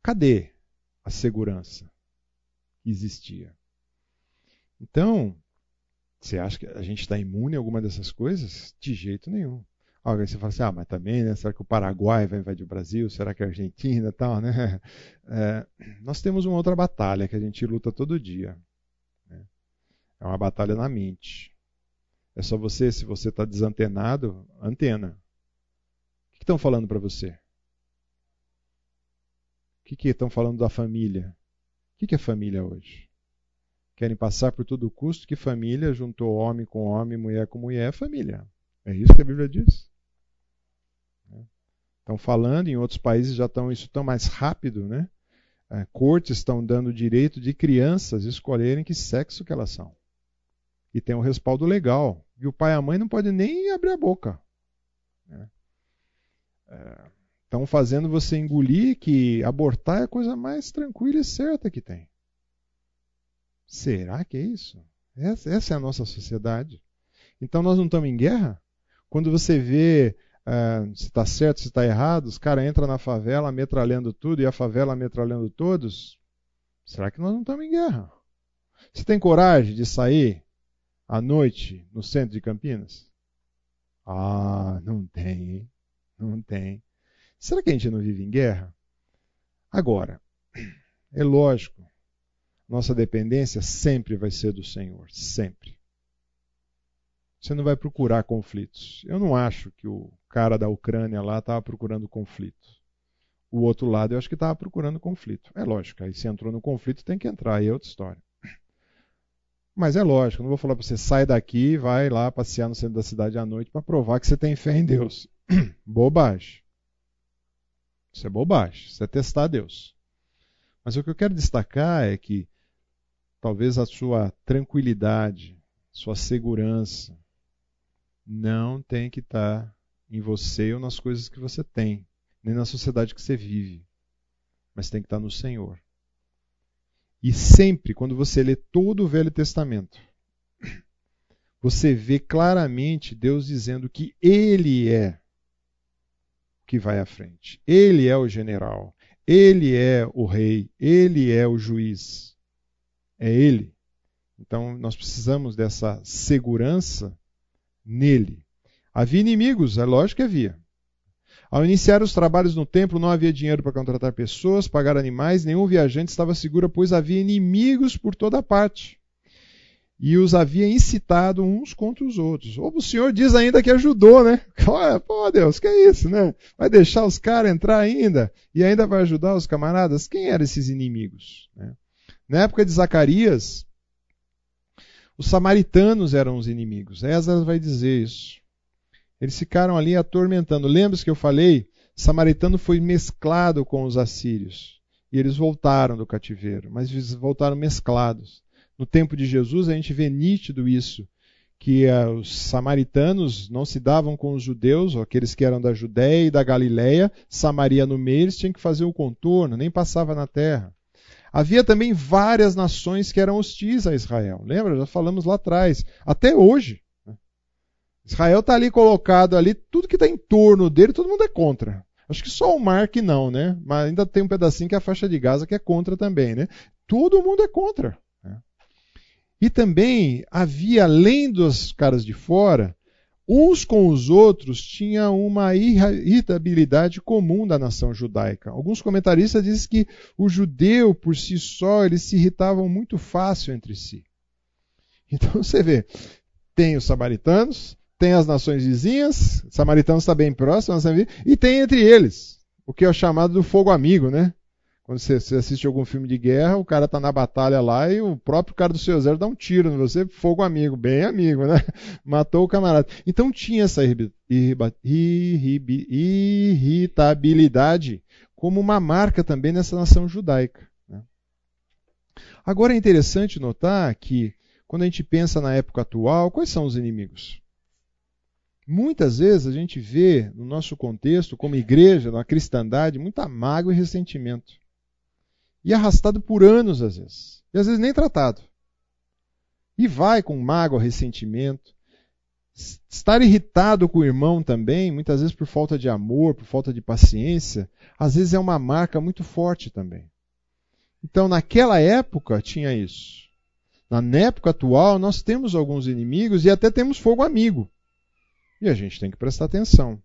Cadê a segurança que existia? Então, você acha que a gente está imune a alguma dessas coisas? De jeito nenhum. Alguém você fala assim, ah, mas também, né? Será que o Paraguai vai invadir o Brasil? Será que a Argentina tal, né? É, nós temos uma outra batalha que a gente luta todo dia. Né? É uma batalha na mente. É só você, se você está desantenado, antena. O que estão falando para você? O que estão falando da família? O que, é família hoje? Querem passar por todo custo que família juntou homem com homem, mulher com mulher, é família. É isso que a Bíblia diz. Estão falando, em outros países já estão isso tão mais rápido, né? É, cortes estão dando o direito de crianças escolherem que sexo que elas são. E tem um respaldo legal. E o pai e a mãe não podem nem abrir a boca. Né? É, estão fazendo você engolir que abortar é a coisa mais tranquila e certa que tem. Será que é isso? Essa, essa é a nossa sociedade. Então nós não estamos em guerra? Quando você vê uh, se está certo, se está errado, os caras entram na favela metralhando tudo e a favela metralhando todos, será que nós não estamos em guerra? Você tem coragem de sair à noite no centro de Campinas? Ah, não tem, hein? Não tem. Será que a gente não vive em guerra? Agora, é lógico, nossa dependência sempre vai ser do Senhor, sempre você não vai procurar conflitos. Eu não acho que o cara da Ucrânia lá estava procurando conflito. O outro lado eu acho que estava procurando conflito. É lógico, aí se entrou no conflito tem que entrar, aí é outra história. Mas é lógico, não vou falar para você sai daqui e vai lá passear no centro da cidade à noite para provar que você tem fé em Deus. bobagem. Isso é bobagem, isso é testar Deus. Mas o que eu quero destacar é que talvez a sua tranquilidade, sua segurança, não tem que estar em você ou nas coisas que você tem, nem na sociedade que você vive, mas tem que estar no Senhor. E sempre, quando você lê todo o Velho Testamento, você vê claramente Deus dizendo que Ele é o que vai à frente. Ele é o general. Ele é o rei. Ele é o juiz. É Ele. Então, nós precisamos dessa segurança nele. Havia inimigos, é lógico que havia. Ao iniciar os trabalhos no templo, não havia dinheiro para contratar pessoas, pagar animais, nenhum viajante estava seguro, pois havia inimigos por toda parte. E os havia incitado uns contra os outros. Ou o Senhor diz ainda que ajudou, né? Pô, Deus, que é isso, né? Vai deixar os caras entrar ainda? E ainda vai ajudar os camaradas? Quem eram esses inimigos? Né? Na época de Zacarias, os samaritanos eram os inimigos. Esdras vai dizer isso. Eles ficaram ali atormentando. Lembra-se que eu falei? Samaritano foi mesclado com os assírios. E eles voltaram do cativeiro, mas voltaram mesclados. No tempo de Jesus, a gente vê nítido isso, que uh, os samaritanos não se davam com os judeus, ou aqueles que eram da Judéia e da Galiléia, Samaria no meio, eles tinham que fazer o contorno, nem passava na terra. Havia também várias nações que eram hostis a Israel. Lembra? Já falamos lá atrás. Até hoje. Né? Israel está ali colocado ali, tudo que está em torno dele, todo mundo é contra. Acho que só o mar que não, né? Mas ainda tem um pedacinho que é a faixa de Gaza que é contra também, né? Todo mundo é contra. Né? E também havia, além dos caras de fora, uns com os outros tinha uma irritabilidade comum da nação judaica. Alguns comentaristas dizem que o judeu por si só eles se irritavam muito fácil entre si. Então você vê, tem os samaritanos, tem as nações vizinhas, samaritanos está bem próximo, e tem entre eles o que é chamado do fogo amigo, né? Quando você, você, assiste algum filme de guerra, o cara tá na batalha lá e o próprio cara do seu zero dá um tiro em você, fogo amigo, bem amigo, né? Matou o camarada. Então tinha essa irritabilidade como uma marca também nessa nação judaica. Né? Agora é interessante notar que, quando a gente pensa na época atual, quais são os inimigos? Muitas vezes a gente vê no nosso contexto, como igreja, na cristandade, muita mágoa e ressentimento e arrastado por anos às vezes, e às vezes nem tratado. E vai com mágoa, ressentimento. Estar irritado com o irmão também, muitas vezes por falta de amor, por falta de paciência, às vezes é uma marca muito forte também. Então, naquela época tinha isso. Na época atual, nós temos alguns inimigos e até temos fogo amigo. E a gente tem que prestar atenção.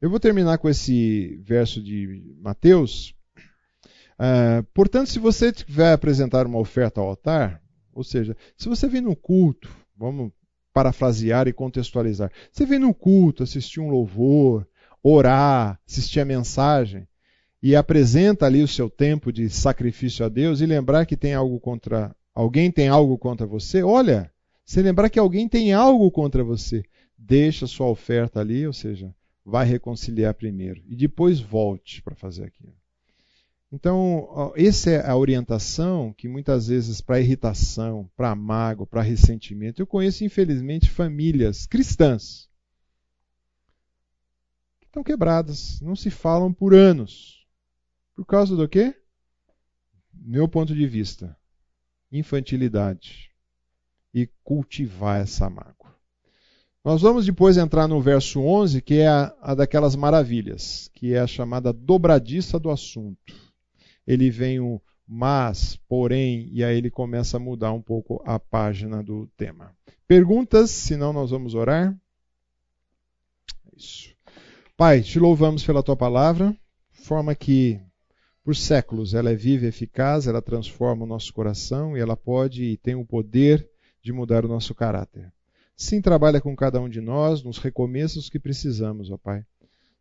Eu vou terminar com esse verso de Mateus. Uh, portanto, se você tiver apresentar uma oferta ao altar, ou seja, se você vem no culto, vamos parafrasear e contextualizar. Você vem no culto, assistir um louvor, orar, assistir a mensagem e apresenta ali o seu tempo de sacrifício a Deus e lembrar que tem algo contra alguém tem algo contra você, olha, se lembrar que alguém tem algo contra você, deixa sua oferta ali, ou seja, vai reconciliar primeiro e depois volte para fazer aquilo. Então, essa é a orientação que muitas vezes para irritação, para mágoa, para ressentimento, eu conheço infelizmente famílias cristãs que estão quebradas, não se falam por anos. Por causa do quê? Meu ponto de vista, infantilidade e cultivar essa mágoa. Nós vamos depois entrar no verso 11, que é a, a daquelas maravilhas, que é a chamada dobradiça do assunto ele vem o mas, porém, e aí ele começa a mudar um pouco a página do tema. Perguntas, senão nós vamos orar. Isso. Pai, te louvamos pela tua palavra, forma que por séculos ela é viva e eficaz, ela transforma o nosso coração e ela pode e tem o poder de mudar o nosso caráter. Sim, trabalha com cada um de nós nos recomeços que precisamos, ó Pai.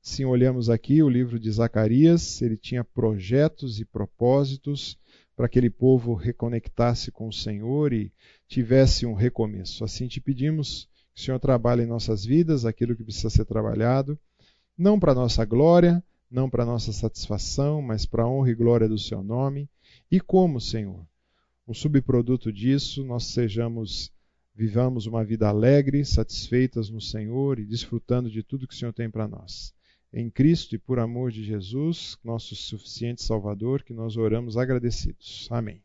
Se olhamos aqui o livro de Zacarias, ele tinha projetos e propósitos para que aquele povo reconectasse com o Senhor e tivesse um recomeço. Assim te pedimos que o Senhor trabalhe em nossas vidas aquilo que precisa ser trabalhado, não para nossa glória, não para nossa satisfação, mas para a honra e glória do seu nome. E como, Senhor, o subproduto disso, nós sejamos vivamos uma vida alegre, satisfeitas no Senhor e desfrutando de tudo que o Senhor tem para nós em Cristo e por amor de Jesus, nosso suficiente Salvador, que nós oramos agradecidos. Amém.